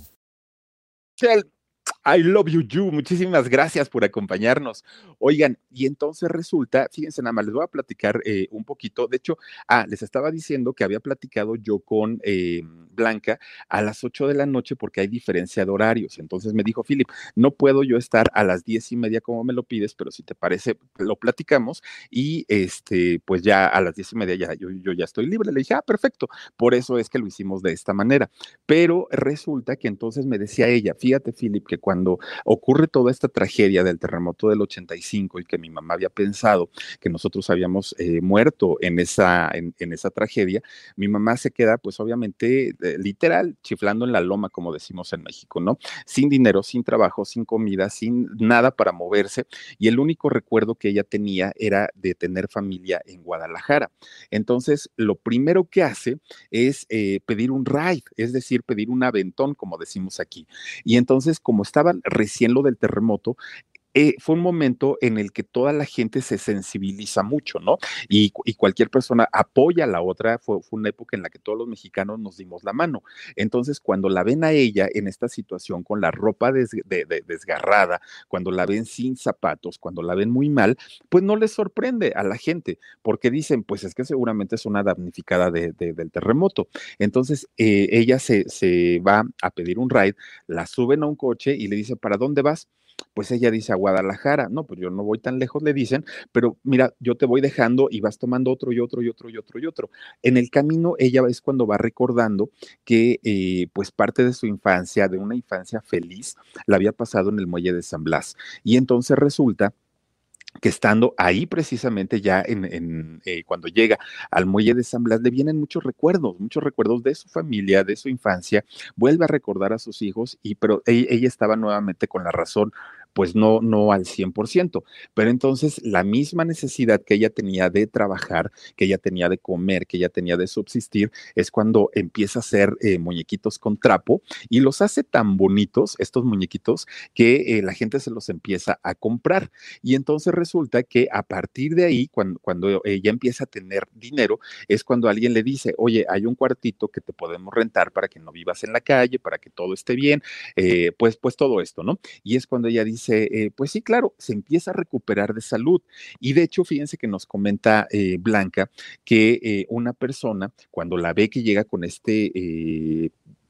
I love you, you. Muchísimas gracias por acompañarnos. Oigan, y entonces resulta, fíjense nada más, les voy a platicar eh, un poquito. De hecho, ah, les estaba diciendo que había platicado yo con eh, Blanca a las 8 de la noche porque hay diferencia de horarios. Entonces me dijo, Philip, no puedo yo estar a las diez y media como me lo pides, pero si te parece, lo platicamos y este, pues ya a las diez y media ya yo, yo ya estoy libre. Le dije, ah, perfecto. Por eso es que lo hicimos de esta manera. Pero resulta que entonces me decía ella, fíjate, Philip, que cuando ocurre toda esta tragedia del terremoto del 85 y que mi mamá había pensado que nosotros habíamos eh, muerto en esa, en, esa tragedia, mi mamá se queda pues obviamente eh, literal chiflando en la loma, como decimos en México, ¿no? Sin dinero, sin trabajo, sin comida, sin nada para moverse y el único recuerdo que ella tenía era de tener familia en Guadalajara. Entonces, lo primero que hace es eh, pedir un ride, es decir, pedir un aventón, como decimos aquí. Y entonces, como estaban recién lo del terremoto, eh, fue un momento en el que toda la gente se sensibiliza mucho, ¿no? Y, cualquier persona apoya a la otra. Fue, una época en la que todos los mexicanos nos dimos la mano. Entonces, cuando la ven a ella en esta situación con la ropa desgarrada, cuando la ven sin zapatos, cuando la ven muy mal, pues no les sorprende a la gente, porque dicen, pues es que seguramente es una damnificada del terremoto. Entonces, eh, ella se, se va a pedir un ride, la suben a un coche y le dice, ¿para dónde vas? Pues ella dice a Guadalajara, no, pues yo no voy tan lejos, le dicen, pero mira, yo te voy dejando y vas tomando otro y otro y otro y otro y otro. En el camino, ella es cuando va recordando que eh, pues parte de su infancia, de una infancia feliz, la había pasado en el muelle de San Blas. Y entonces resulta que estando ahí precisamente ya en, eh, cuando llega al muelle de San Blas, le vienen muchos recuerdos, muchos recuerdos de su familia, de su infancia, vuelve a recordar a sus hijos, y pero ella, ella estaba nuevamente con la razón pues no, no al 100%. Pero entonces la misma necesidad que ella tenía de trabajar, que ella tenía de comer, que ella tenía de subsistir, es cuando empieza a hacer eh, muñequitos con trapo y los hace tan bonitos, estos muñequitos, que eh, la gente se los empieza a comprar. Y entonces resulta que a partir de ahí, cuando, cuando ella empieza a tener dinero, es cuando alguien le dice, oye, hay un cuartito que te podemos rentar para que no vivas en la calle, para que todo esté bien, eh, pues, pues todo esto, ¿no? Y es cuando ella dice, eh, pues sí, claro, se empieza a recuperar de salud. Y de hecho, fíjense que nos comenta eh, Blanca que eh, una persona, cuando la ve que llega con este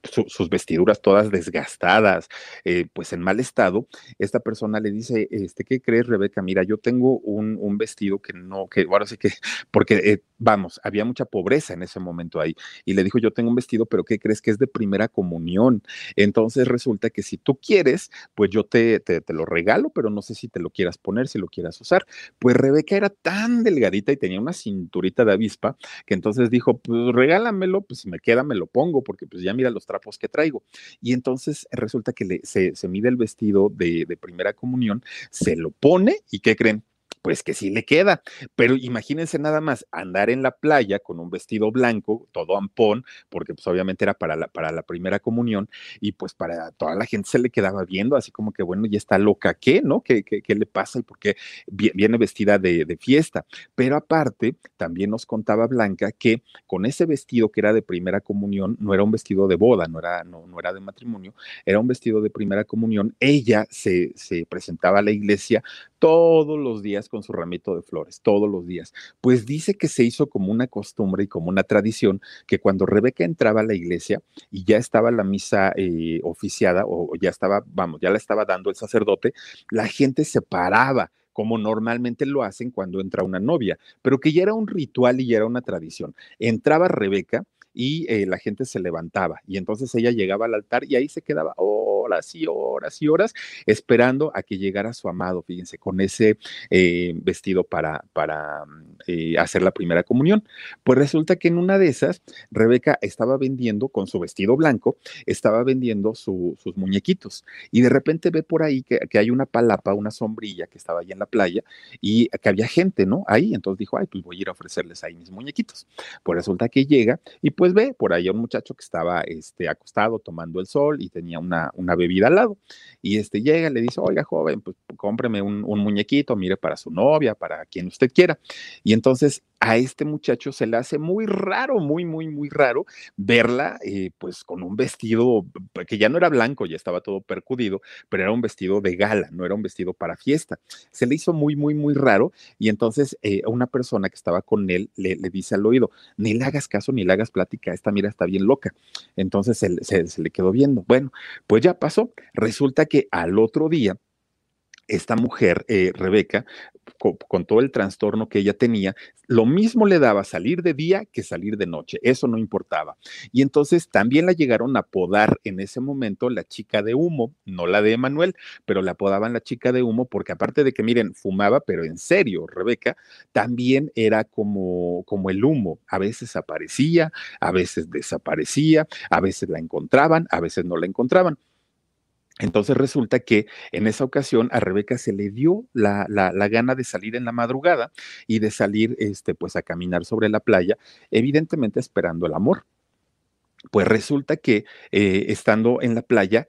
sus vestiduras todas desgastadas, eh, pues en mal estado, esta persona le dice, este, ¿qué crees, Rebeca? Mira, yo tengo un, vestido que no, que ahora sí que, porque, eh, vamos, había mucha pobreza en ese momento ahí. Y le dijo, yo tengo un vestido, pero ¿qué crees que es de primera comunión? Entonces resulta que si tú quieres, pues yo te, te, te lo regalo, pero no sé si te lo quieras poner, si lo quieras usar. Pues Rebeca era tan delgadita y tenía una cinturita de avispa, que entonces dijo, pues regálamelo, pues si me queda, me lo pongo, porque pues ya mira los trapos que traigo. Y entonces resulta que le, se, se, mide el vestido de, de primera comunión, se lo pone y ¿qué creen? Pues que sí le queda. Pero imagínense nada más andar en la playa con un vestido blanco, todo ampón, porque pues obviamente era para la, para la primera comunión, y pues para toda la gente se le quedaba viendo, así como que bueno, ya está loca, ¿qué? ¿No? ¿Qué, qué, qué le pasa y por qué viene vestida de, de, fiesta? Pero aparte, también nos contaba Blanca que con ese vestido que era de primera comunión, no era un vestido de boda, no era, no, no era de matrimonio, era un vestido de primera comunión, ella se, se presentaba a la iglesia todos los días con su ramito de flores, todos los días. Pues dice que se hizo como una costumbre y como una tradición que cuando Rebeca entraba a la iglesia y ya estaba la misa eh, oficiada o ya estaba, vamos, ya la estaba dando el sacerdote, la gente se paraba como normalmente lo hacen cuando entra una novia, pero que ya era un ritual y ya era una tradición. Entraba Rebeca y eh, la gente se levantaba y entonces ella llegaba al altar y ahí se quedaba horas y horas y horas esperando a que llegara su amado, fíjense, con ese eh, vestido para, para eh, hacer la primera comunión. Pues resulta que en una de esas, Rebeca estaba vendiendo con su vestido blanco, estaba vendiendo su, sus muñequitos y de repente ve por ahí que, que, hay una palapa, una sombrilla que estaba ahí en la playa y que había gente, ¿no? Ahí, entonces dijo, ay, pues voy a ir a ofrecerles ahí mis muñequitos. Pues resulta que llega y pues ve por ahí a un muchacho que estaba este, acostado tomando el sol y tenía una, una bebida al lado. Y este llega, le dice, oiga, joven, pues cómpreme un, un muñequito, mire, para su novia, para quien usted quiera. Y entonces a este muchacho se le hace muy raro, muy, muy, muy raro verla, eh, pues con un vestido que ya no era blanco, ya estaba todo percudido, pero era un vestido de gala, no era un vestido para fiesta. Se le hizo muy, muy, muy raro y entonces eh, una persona que estaba con él le, le, dice al oído, ni le hagas caso, ni le hagas plática, esta mira está bien loca. Entonces se, se, le quedó viendo. Bueno, pues ya pasó. Resulta que al otro día, esta mujer, eh, Rebeca, con, con, todo el trastorno que ella tenía, lo mismo le daba salir de día que salir de noche, eso no importaba. Y entonces también la llegaron a apodar en ese momento la chica de humo, no la de Emanuel, pero la apodaban la chica de humo porque aparte de que, miren, fumaba, pero en serio, Rebeca, también era como, como el humo, a veces aparecía, a veces desaparecía, a veces la encontraban, a veces no la encontraban. Entonces resulta que en esa ocasión a Rebeca se le dio la, la, la, gana de salir en la madrugada y de salir este, pues a caminar sobre la playa, evidentemente esperando el amor. Pues resulta que eh, estando en la playa,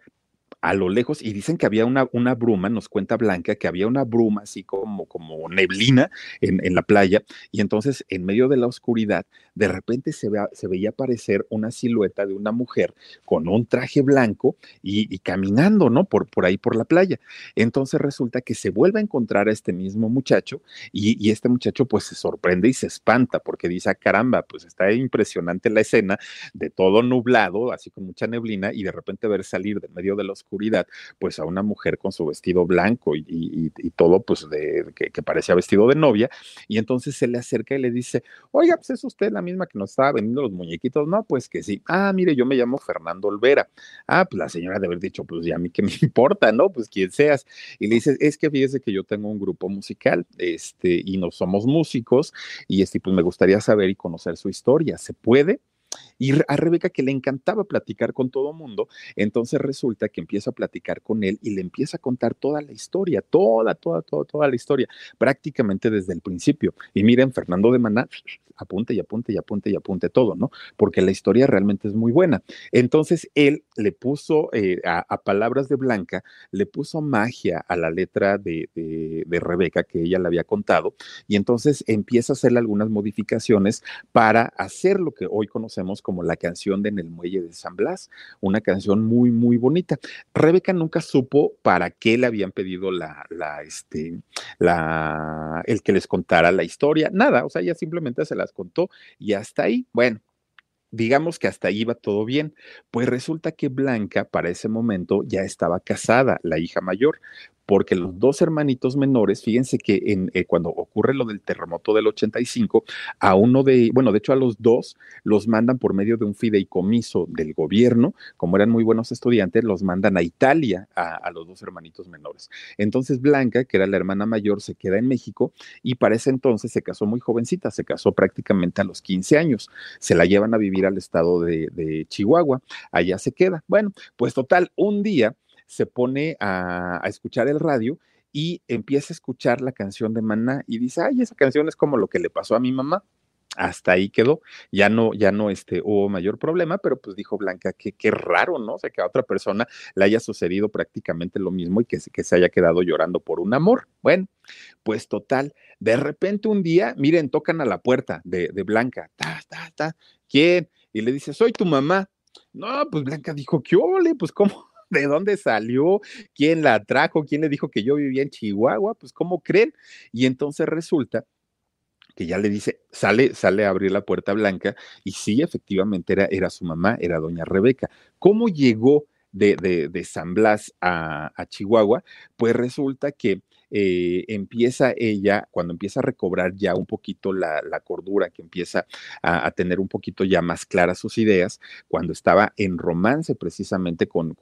a lo lejos y dicen que había una, una bruma, nos cuenta Blanca, que había una bruma así como, como neblina en, en, la playa y entonces en medio de la oscuridad de repente se, ve, se veía aparecer una silueta de una mujer con un traje blanco y, caminando, ¿no? Por, por ahí por la playa. Entonces resulta que se vuelve a encontrar a este mismo muchacho y, y este muchacho pues se sorprende y se espanta porque dice, ah, caramba, pues está impresionante la escena de todo nublado, así con mucha neblina y de repente ver salir de medio de la oscuridad pues a una mujer con su vestido blanco y, todo, pues de, que, que, parecía vestido de novia, y entonces se le acerca y le dice, oiga, pues es usted la misma que nos estaba vendiendo los muñequitos, no, pues que sí, ah, mire, yo me llamo Fernando Olvera, ah, pues la señora de haber dicho, pues ya a mí que me importa, ¿no? Pues quien seas, y le dice, es que fíjese que yo tengo un grupo musical, este, y no somos músicos, y este, pues me gustaría saber y conocer su historia, ¿se puede? Y a Rebeca que le encantaba platicar con todo mundo, entonces resulta que empieza a platicar con él y le empieza a contar toda la historia, toda, toda, toda, toda la historia, prácticamente desde el principio. Y miren, Fernando de Maná apunte y apunte y apunte y apunte todo, ¿no? Porque la historia realmente es muy buena. Entonces él le puso eh, a, palabras de Blanca, le puso magia a la letra de, de, Rebeca que ella le había contado y entonces empieza a hacerle algunas modificaciones para hacer lo que hoy conocemos como la canción de En el Muelle de San Blas, una canción muy, muy bonita. Rebeca nunca supo para qué le habían pedido la, la, este, la, el que les contara la historia, nada, o sea, ella simplemente se la contó y hasta ahí, bueno, digamos que hasta ahí iba todo bien. Pues resulta que Blanca para ese momento ya estaba casada, la hija mayor, porque los dos hermanitos menores, fíjense que en, eh, cuando ocurre lo del terremoto del 85, a uno de, bueno, de hecho a los dos los mandan por medio de un fideicomiso del gobierno, como eran muy buenos estudiantes, los mandan a Italia a, los dos hermanitos menores. Entonces Blanca, que era la hermana mayor, se queda en México y para ese entonces se casó muy jovencita, se casó prácticamente a los 15 años, se la llevan a vivir al estado de, de Chihuahua, allá se queda. Bueno, pues total, un día se pone a, escuchar el radio y empieza a escuchar la canción de Maná y dice, ay, esa canción es como lo que le pasó a mi mamá. Hasta ahí quedó, ya no, ya no este, hubo mayor problema, pero pues dijo Blanca que qué raro, ¿no? O sea, que a otra persona le haya sucedido prácticamente lo mismo y que, que se haya quedado llorando por un amor. Bueno, pues total, de repente un día, miren, tocan a la puerta de, de Blanca, ta, ta, ta, ¿quién? Y le dice, soy tu mamá. No, pues Blanca dijo, ¿qué ole? Pues cómo, de dónde salió, quién la trajo, quién le dijo que yo vivía en Chihuahua, pues cómo creen. Y entonces resulta que ya le dice, sale, sale a abrir la puerta blanca y sí, efectivamente era, era su mamá, era doña Rebeca. ¿Cómo llegó de, de, San Blas a, a Chihuahua? Pues resulta que eh, empieza ella, cuando empieza a recobrar ya un poquito la, cordura, que empieza a, tener un poquito ya más claras sus ideas, cuando estaba en romance precisamente con,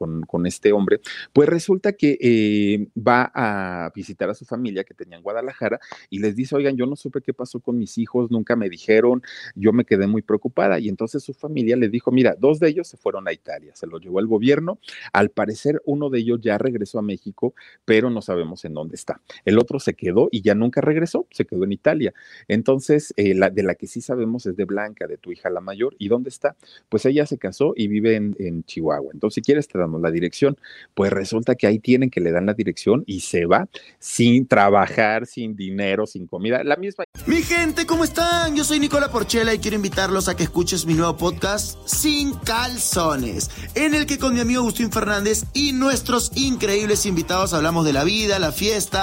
este hombre, pues resulta que eh, va a visitar a su familia que tenía en Guadalajara y les dice, oigan, yo no supe qué pasó con mis hijos, nunca me dijeron, yo me quedé muy preocupada y entonces su familia le dijo, mira, dos de ellos se fueron a Italia, se los llevó el gobierno, al parecer uno de ellos ya regresó a México, pero no sabemos en dónde está. El otro se quedó y ya nunca regresó, se quedó en Italia. Entonces, eh, de la que sí sabemos es de Blanca, de tu hija la mayor. ¿Y dónde está? Pues ella se casó y vive en, Chihuahua. Entonces, si quieres, te damos la dirección. Pues resulta que ahí tienen que le dan la dirección y se va sin trabajar, sin dinero, sin comida. La misma.
Mi gente, ¿cómo están? Yo soy Nicola Porchela y quiero invitarlos a que escuches mi nuevo podcast Sin Calzones, en el que con mi amigo Agustín Fernández y nuestros increíbles invitados hablamos de la vida, la fiesta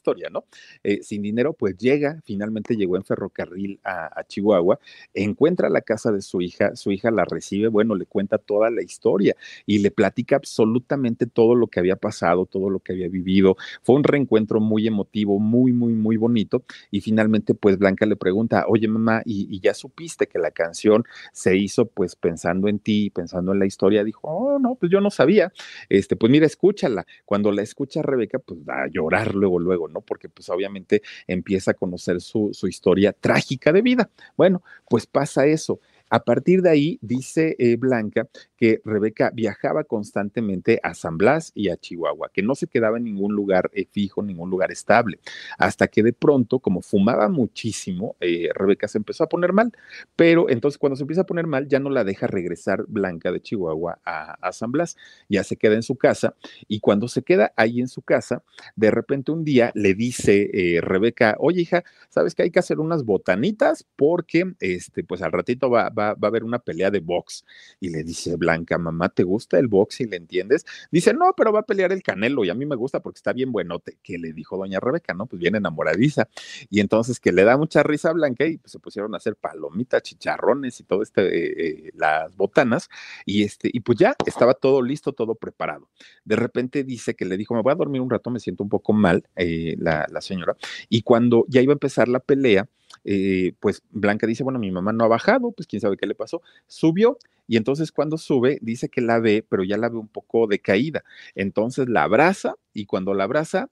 historia, ¿no? Eh, sin dinero, pues llega, finalmente llegó en ferrocarril a, Chihuahua, encuentra la casa de su hija, su hija la recibe, bueno, le cuenta toda la historia y le platica absolutamente todo lo que había pasado, todo lo que había vivido. Fue un reencuentro muy emotivo, muy, muy, muy bonito. Y finalmente, pues Blanca le pregunta, oye mamá, ¿y, ya supiste que la canción se hizo pues pensando en ti, pensando en la historia? Dijo, oh, no, pues yo no sabía. Este, pues mira, escúchala. Cuando la escucha Rebeca, pues va a llorar luego, luego ¿no? Porque pues obviamente empieza a conocer su, su historia trágica de vida. Bueno, pues pasa eso. A partir de ahí, dice eh, Blanca que Rebeca viajaba constantemente a San Blas y a Chihuahua, que no se quedaba en ningún lugar eh, fijo, ningún lugar estable, hasta que de pronto, como fumaba muchísimo, eh, Rebeca se empezó a poner mal, pero entonces cuando se empieza a poner mal, ya no la deja regresar Blanca de Chihuahua a, San Blas, ya se queda en su casa, y cuando se queda ahí en su casa, de repente un día le dice Rebeca, oye hija, ¿sabes que hay que hacer unas botanitas? Porque, este, pues al ratito va, va, va a haber una pelea de box. Y le dice Blanca, mamá, ¿te gusta el box y le entiendes? Dice, no, pero va a pelear el Canelo y a mí me gusta porque está bien buenote. ¿Qué le dijo doña Rebeca? No, pues bien enamoradiza. Y entonces que le da mucha risa a Blanca y pues, se pusieron a hacer palomitas, chicharrones y todo este, eh, eh, las botanas. Y este, y pues ya estaba todo listo, todo preparado. De repente dice que le dijo, me voy a dormir un rato, me siento un poco mal, eh, la señora. Y cuando ya iba a empezar la pelea, eh, pues Blanca dice, bueno, mi mamá no ha bajado, pues quién sabe qué le pasó, subió y entonces cuando sube dice que la ve, pero ya la ve un poco decaída. Entonces la abraza y cuando la abraza,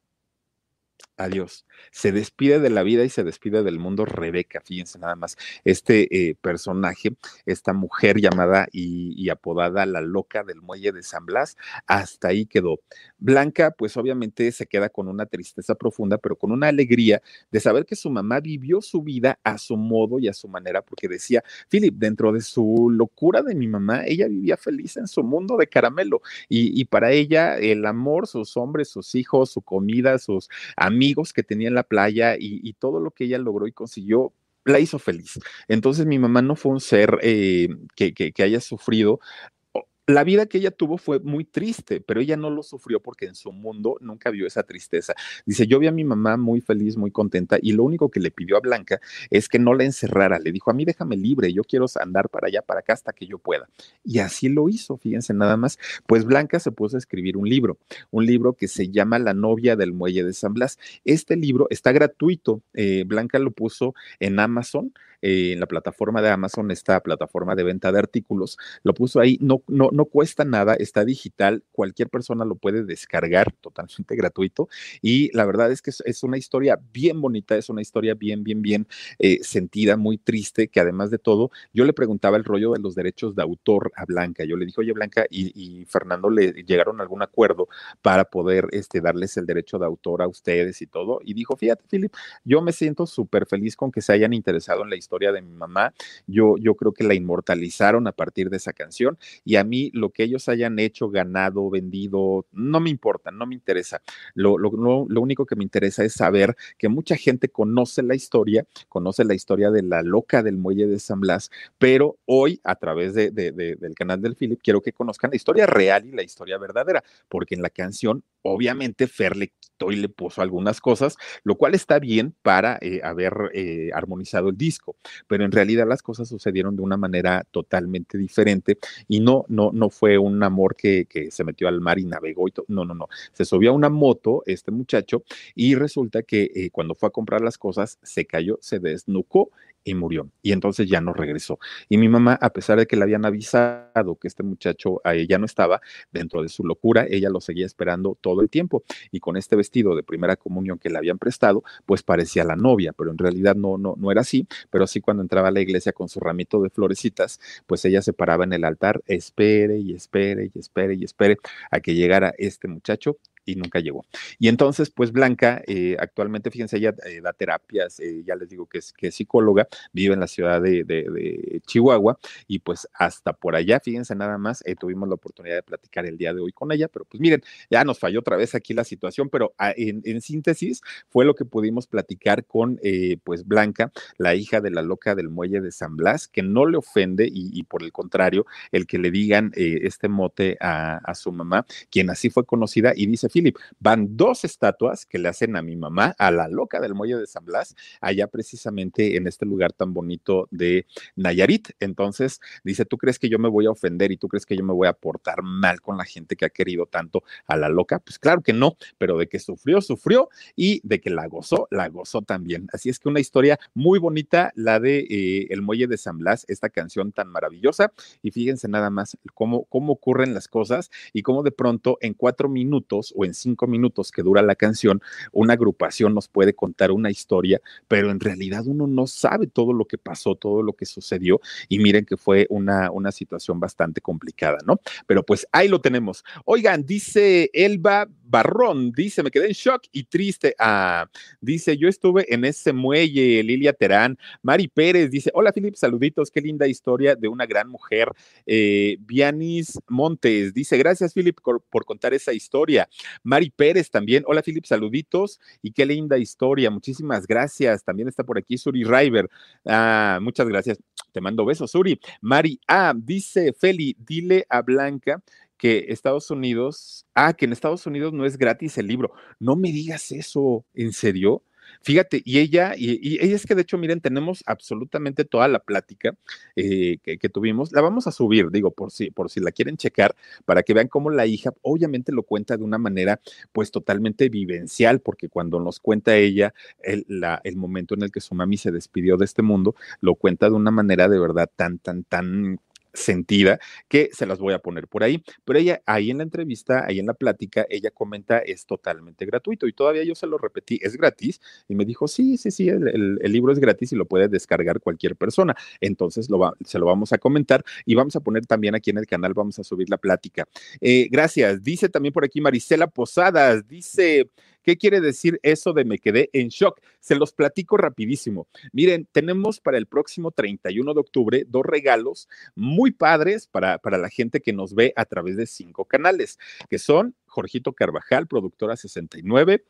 adiós. Se despide de la vida y se despide del mundo Rebeca, fíjense nada más. Este eh, personaje, esta mujer llamada y, apodada la loca del muelle de San Blas, hasta ahí quedó. Blanca, pues obviamente se queda con una tristeza profunda, pero con una alegría de saber que su mamá vivió su vida a su modo y a su manera, porque decía, Philip, dentro de su locura de mi mamá, ella vivía feliz en su mundo de caramelo y, y para ella el amor, sus hombres, sus hijos, su comida, sus amigos que tenía en la playa y, todo lo que ella logró y consiguió la hizo feliz. Entonces mi mamá no fue un ser eh, que, que, haya sufrido la vida que ella tuvo fue muy triste, pero ella no lo sufrió porque en su mundo nunca vio esa tristeza. Dice, yo vi a mi mamá muy feliz, muy contenta, y lo único que le pidió a Blanca es que no la encerrara. Le dijo, a mí déjame libre, yo quiero andar para allá, para acá hasta que yo pueda. Y así lo hizo, fíjense nada más. Pues Blanca se puso a escribir un libro, un libro que se llama La novia del muelle de San Blas. Este libro está gratuito. Eh, Blanca lo puso en Amazon eh, en la plataforma de Amazon, esta plataforma de venta de artículos, lo puso ahí, no, no, no cuesta nada, está digital, cualquier persona lo puede descargar totalmente gratuito y la verdad es que es, una historia bien bonita, es una historia bien, bien, bien eh, sentida, muy triste, que además de todo, yo le preguntaba el rollo de los derechos de autor a Blanca, yo le dije, oye Blanca, y, Fernando le llegaron a algún acuerdo para poder este, darles el derecho de autor a ustedes y todo, y dijo, fíjate, Philip, yo me siento súper feliz con que se hayan interesado en la historia historia de mi mamá. Yo, yo creo que la inmortalizaron a partir de esa canción y a mí lo que ellos hayan hecho, ganado, vendido, no me importa, no me interesa. Lo, lo, lo único que me interesa es saber que mucha gente conoce la historia, conoce la historia de la loca del muelle de San Blas, pero hoy a través de, de, del canal del Philip quiero que conozcan la historia real y la historia verdadera, porque en la canción obviamente Fer le quitó y le puso algunas cosas, lo cual está bien para eh, haber eh, armonizado el disco pero en realidad las cosas sucedieron de una manera totalmente diferente y no, no, no fue un amor que, que se metió al mar y navegó y todo, no, no, no, se subió a una moto este muchacho y resulta que eh, cuando fue a comprar las cosas se cayó, se desnucó y murió. Y entonces ya no regresó. Y mi mamá, a pesar de que le habían avisado que este muchacho a ella no estaba dentro de su locura, ella lo seguía esperando todo el tiempo. Y con este vestido de primera comunión que le habían prestado, pues parecía la novia, pero en realidad no, no, no era así. Pero sí cuando entraba a la iglesia con su ramito de florecitas, pues ella se paraba en el altar, espere y espere y espere y espere a que llegara este muchacho y nunca llegó. Y entonces, pues Blanca, eh, actualmente, fíjense, ella eh, da terapias, eh, ya les digo que es, que psicóloga, vive en la ciudad de, Chihuahua y pues hasta por allá, fíjense nada más, tuvimos la oportunidad de platicar el día de hoy con ella, pero pues miren, ya nos falló otra vez aquí la situación, pero ah, en, síntesis fue lo que pudimos platicar con pues Blanca, la hija de la loca del muelle de San Blas, que no le ofende y, por el contrario, el que le digan este mote a, a su mamá, quien así fue conocida y dice, Philip. Van dos estatuas que le hacen a mi mamá, a la loca del muelle de San Blas, allá precisamente en este lugar tan bonito de Nayarit. Entonces, dice, ¿tú crees que yo me voy a ofender y tú crees que yo me voy a portar mal con la gente que ha querido tanto a la loca? Pues claro que no, pero de que sufrió, sufrió y de que la gozó, la gozó también. Así es que una historia muy bonita, la de eh, El Muelle de San Blas, esta canción tan maravillosa. Y fíjense nada más cómo, cómo ocurren las cosas y cómo de pronto en cuatro minutos o en cinco minutos que dura la canción, una agrupación nos puede contar una historia, pero en realidad uno no sabe todo lo que pasó, todo lo que sucedió y miren que fue una, una situación bastante complicada, ¿no? Pero pues ahí lo tenemos. Oigan, dice Elba Barrón, dice, me quedé en shock y triste. Ah, dice, yo estuve en ese muelle, Lilia Terán. Mari Pérez dice, hola Filip, saluditos, qué linda historia de una gran mujer. Eh, Vianis Montes dice, gracias Filip por, por, contar esa historia. Mari Pérez también, hola Filip, saluditos y qué linda historia. Muchísimas gracias. También está por aquí Suri River. Ah, muchas gracias. Te mando besos, Suri. Mari A, dice Feli, dile a Blanca que Estados Unidos, ah, que en Estados Unidos no es gratis el libro. No me digas eso, ¿en serio? Fíjate, y ella, y, ella es que de hecho, miren, tenemos absolutamente toda la plática eh, que, tuvimos. La vamos a subir, digo, por si, por si la quieren checar, para que vean cómo la hija obviamente lo cuenta de una manera, pues totalmente vivencial, porque cuando nos cuenta ella el, el momento en el que su mami se despidió de este mundo, lo cuenta de una manera de verdad tan, tan, tan sentida que se las voy a poner por ahí. Pero ella ahí en la entrevista, ahí en la plática, ella comenta es totalmente gratuito y todavía yo se lo repetí, es gratis y me dijo, sí, sí, sí, el, libro es gratis y lo puede descargar cualquier persona. Entonces se lo vamos a comentar y vamos a poner también aquí en el canal, vamos a subir la plática. Eh, gracias. Dice también por aquí Marisela Posadas, dice... ¿Qué quiere decir eso de me quedé en shock? Se los platico rapidísimo. Miren, tenemos para el próximo 31 de octubre dos regalos muy padres para, para la gente que nos ve a través de cinco canales, que son Jorgito Carvajal, productora 69.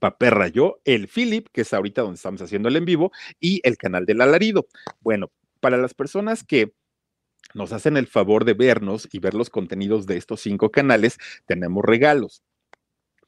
Paperra yo, el Philip, que es ahorita donde estamos haciendo el en vivo, y el canal del alarido. Bueno, para las personas que nos hacen el favor de vernos y ver los contenidos de estos cinco canales, tenemos regalos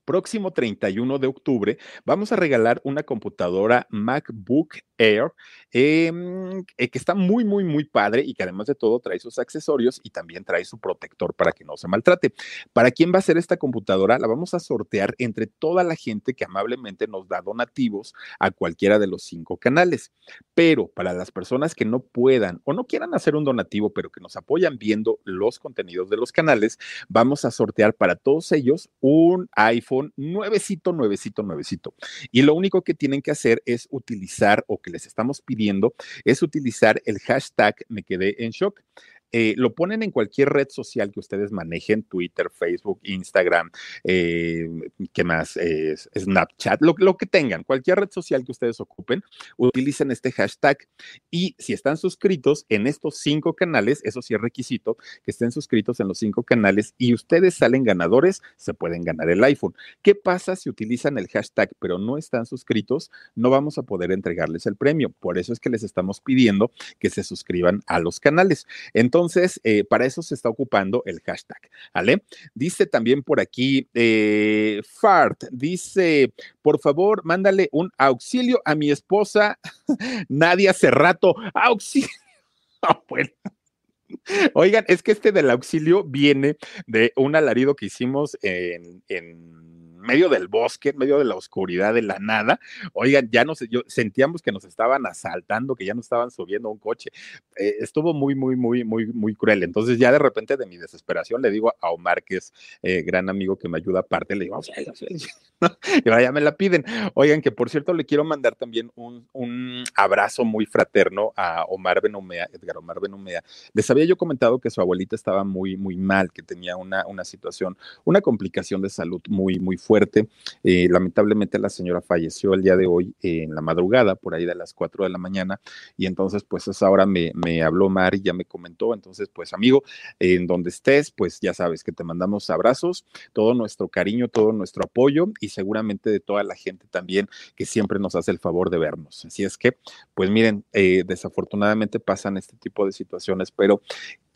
próximo 31 de octubre vamos a regalar una computadora MacBook Air em, eh, que está muy, muy, muy padre y que además de todo trae sus accesorios y también trae su protector para que no se maltrate. ¿Para quién va a ser esta computadora? La vamos a sortear entre toda la gente que amablemente nos da donativos a cualquiera de los cinco canales. Pero para las personas que no puedan o no quieran hacer un donativo, pero que nos apoyan viendo los contenidos de los canales, vamos a sortear para todos ellos un iPhone nuevecito, nuevecito, nuevecito. Y lo único que tienen que hacer es utilizar, o que les estamos pidiendo, es utilizar el hashtag me quedé en shock. Eh, lo ponen en cualquier red social que ustedes manejen, Twitter, Facebook, Instagram, eh, ¿qué más? Snapchat, lo, lo, que tengan, cualquier red social que ustedes ocupen, utilicen este hashtag. Y si están suscritos en estos cinco canales, eso sí es requisito, que estén suscritos en los cinco canales y ustedes salen ganadores, se pueden ganar el iPhone. ¿Qué pasa si utilizan el hashtag pero no están suscritos? No vamos a poder entregarles el premio. Por eso es que les estamos pidiendo que se suscriban a los canales. Entonces, entonces, eh, para eso se está ocupando el hashtag. Dice también por aquí, eh, Fart, dice, por favor, mándale un auxilio a mi esposa, Nadia Cerrato, auxilio. Ah. Oigan, es que este del auxilio viene de un alarido que hicimos en medio del bosque, en medio de la oscuridad, de la nada. Oigan, ya nos, yo, sentíamos que nos estaban asaltando, que ya nos estaban subiendo a un coche. Eh, estuvo muy, muy, muy, muy, muy cruel. Entonces ya de repente de mi desesperación le digo a Omar, que es eh, gran amigo que me ayuda aparte, le digo, y ya me la piden. Oigan, que por cierto le quiero mandar también un, un abrazo muy fraterno a Omar Benumea, Edgar Omar Benumea. Les había yo comentado que su abuelita estaba muy, muy mal, que tenía una, una situación, una complicación de salud muy, muy fuerte eh, lamentablemente la señora falleció el día de hoy en la madrugada, por ahí de las 4 de la mañana, y entonces pues esa hora me, me habló Mari, ya me comentó, entonces pues amigo, en donde estés, pues ya sabes que te mandamos abrazos, todo nuestro cariño, todo nuestro apoyo y seguramente de toda la gente también que siempre nos hace el favor de vernos. Así es que, pues miren, eh, desafortunadamente pasan este tipo de situaciones, pero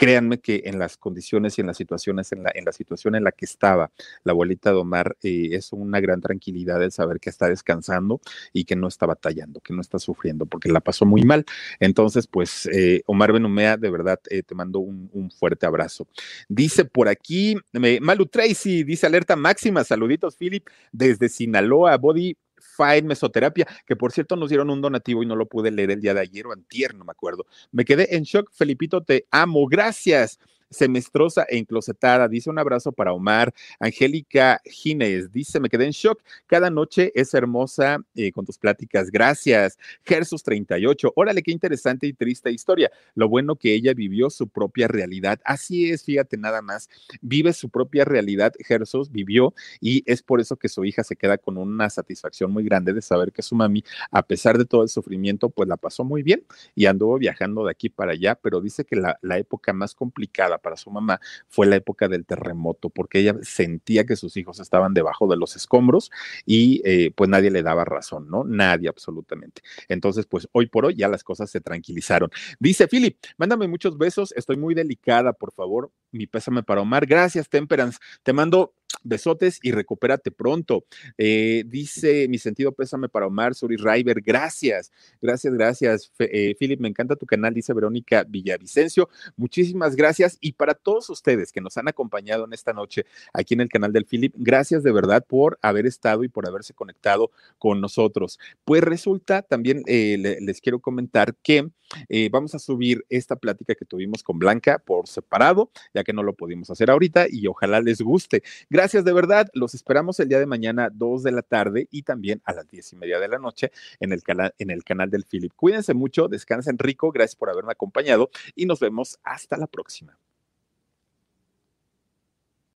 créanme que en las condiciones y en las situaciones, en la, en la situación en la que estaba la abuelita de Omar, eh, es una gran tranquilidad el saber que está descansando y que no está batallando, que no está sufriendo, porque la pasó muy mal. Entonces, pues, eh, Omar Benumea, de verdad, eh, te mando un, un, fuerte abrazo. Dice por aquí, Malu Tracy, dice alerta máxima, saluditos, Philip, desde Sinaloa, Body Fine Mesoterapia, que por cierto nos dieron un donativo y no lo pude leer el día de ayer o antier, no me acuerdo. Me quedé en shock, Felipito, te amo, gracias. Semestrosa e enclosetada. Dice un abrazo para Omar. Angélica Gines dice, me quedé en shock. Cada noche es hermosa eh, con tus pláticas. Gracias. Gersus 38. Órale, qué interesante y triste historia. Lo bueno que ella vivió su propia realidad. Así es, fíjate nada más. Vive su propia realidad. Gersus vivió y es por eso que su hija se queda con una satisfacción muy grande de saber que su mami, a pesar de todo el sufrimiento, pues la pasó muy bien y anduvo viajando de aquí para allá, pero dice que la, la época más complicada para su mamá fue la época del terremoto, porque ella sentía que sus hijos estaban debajo de los escombros y eh, pues nadie le daba razón, ¿no? Nadie absolutamente. Entonces, pues hoy por hoy ya las cosas se tranquilizaron. Dice Philip, mándame muchos besos, estoy muy delicada, por favor, mi pésame para Omar. Gracias, Temperance. Te mando besotes y recupérate pronto. Eh, dice mi sentido pésame para Omar, Suri River, gracias, gracias, gracias. Eh, Philip, me encanta tu canal, dice Verónica Villavicencio. Muchísimas gracias. Y para todos ustedes que nos han acompañado en esta noche aquí en el canal del Philip, gracias de verdad por haber estado y por haberse conectado con nosotros. Pues resulta, también eh, les quiero comentar que vamos a subir esta plática que tuvimos con Blanca por separado, ya que no lo pudimos hacer ahorita y ojalá les guste. Gracias de verdad. Los esperamos el día de mañana, 2 de la tarde y también a las diez y media de la noche en el, canal, en el canal del Philip. Cuídense mucho, descansen rico. Gracias por haberme acompañado y nos vemos hasta la próxima.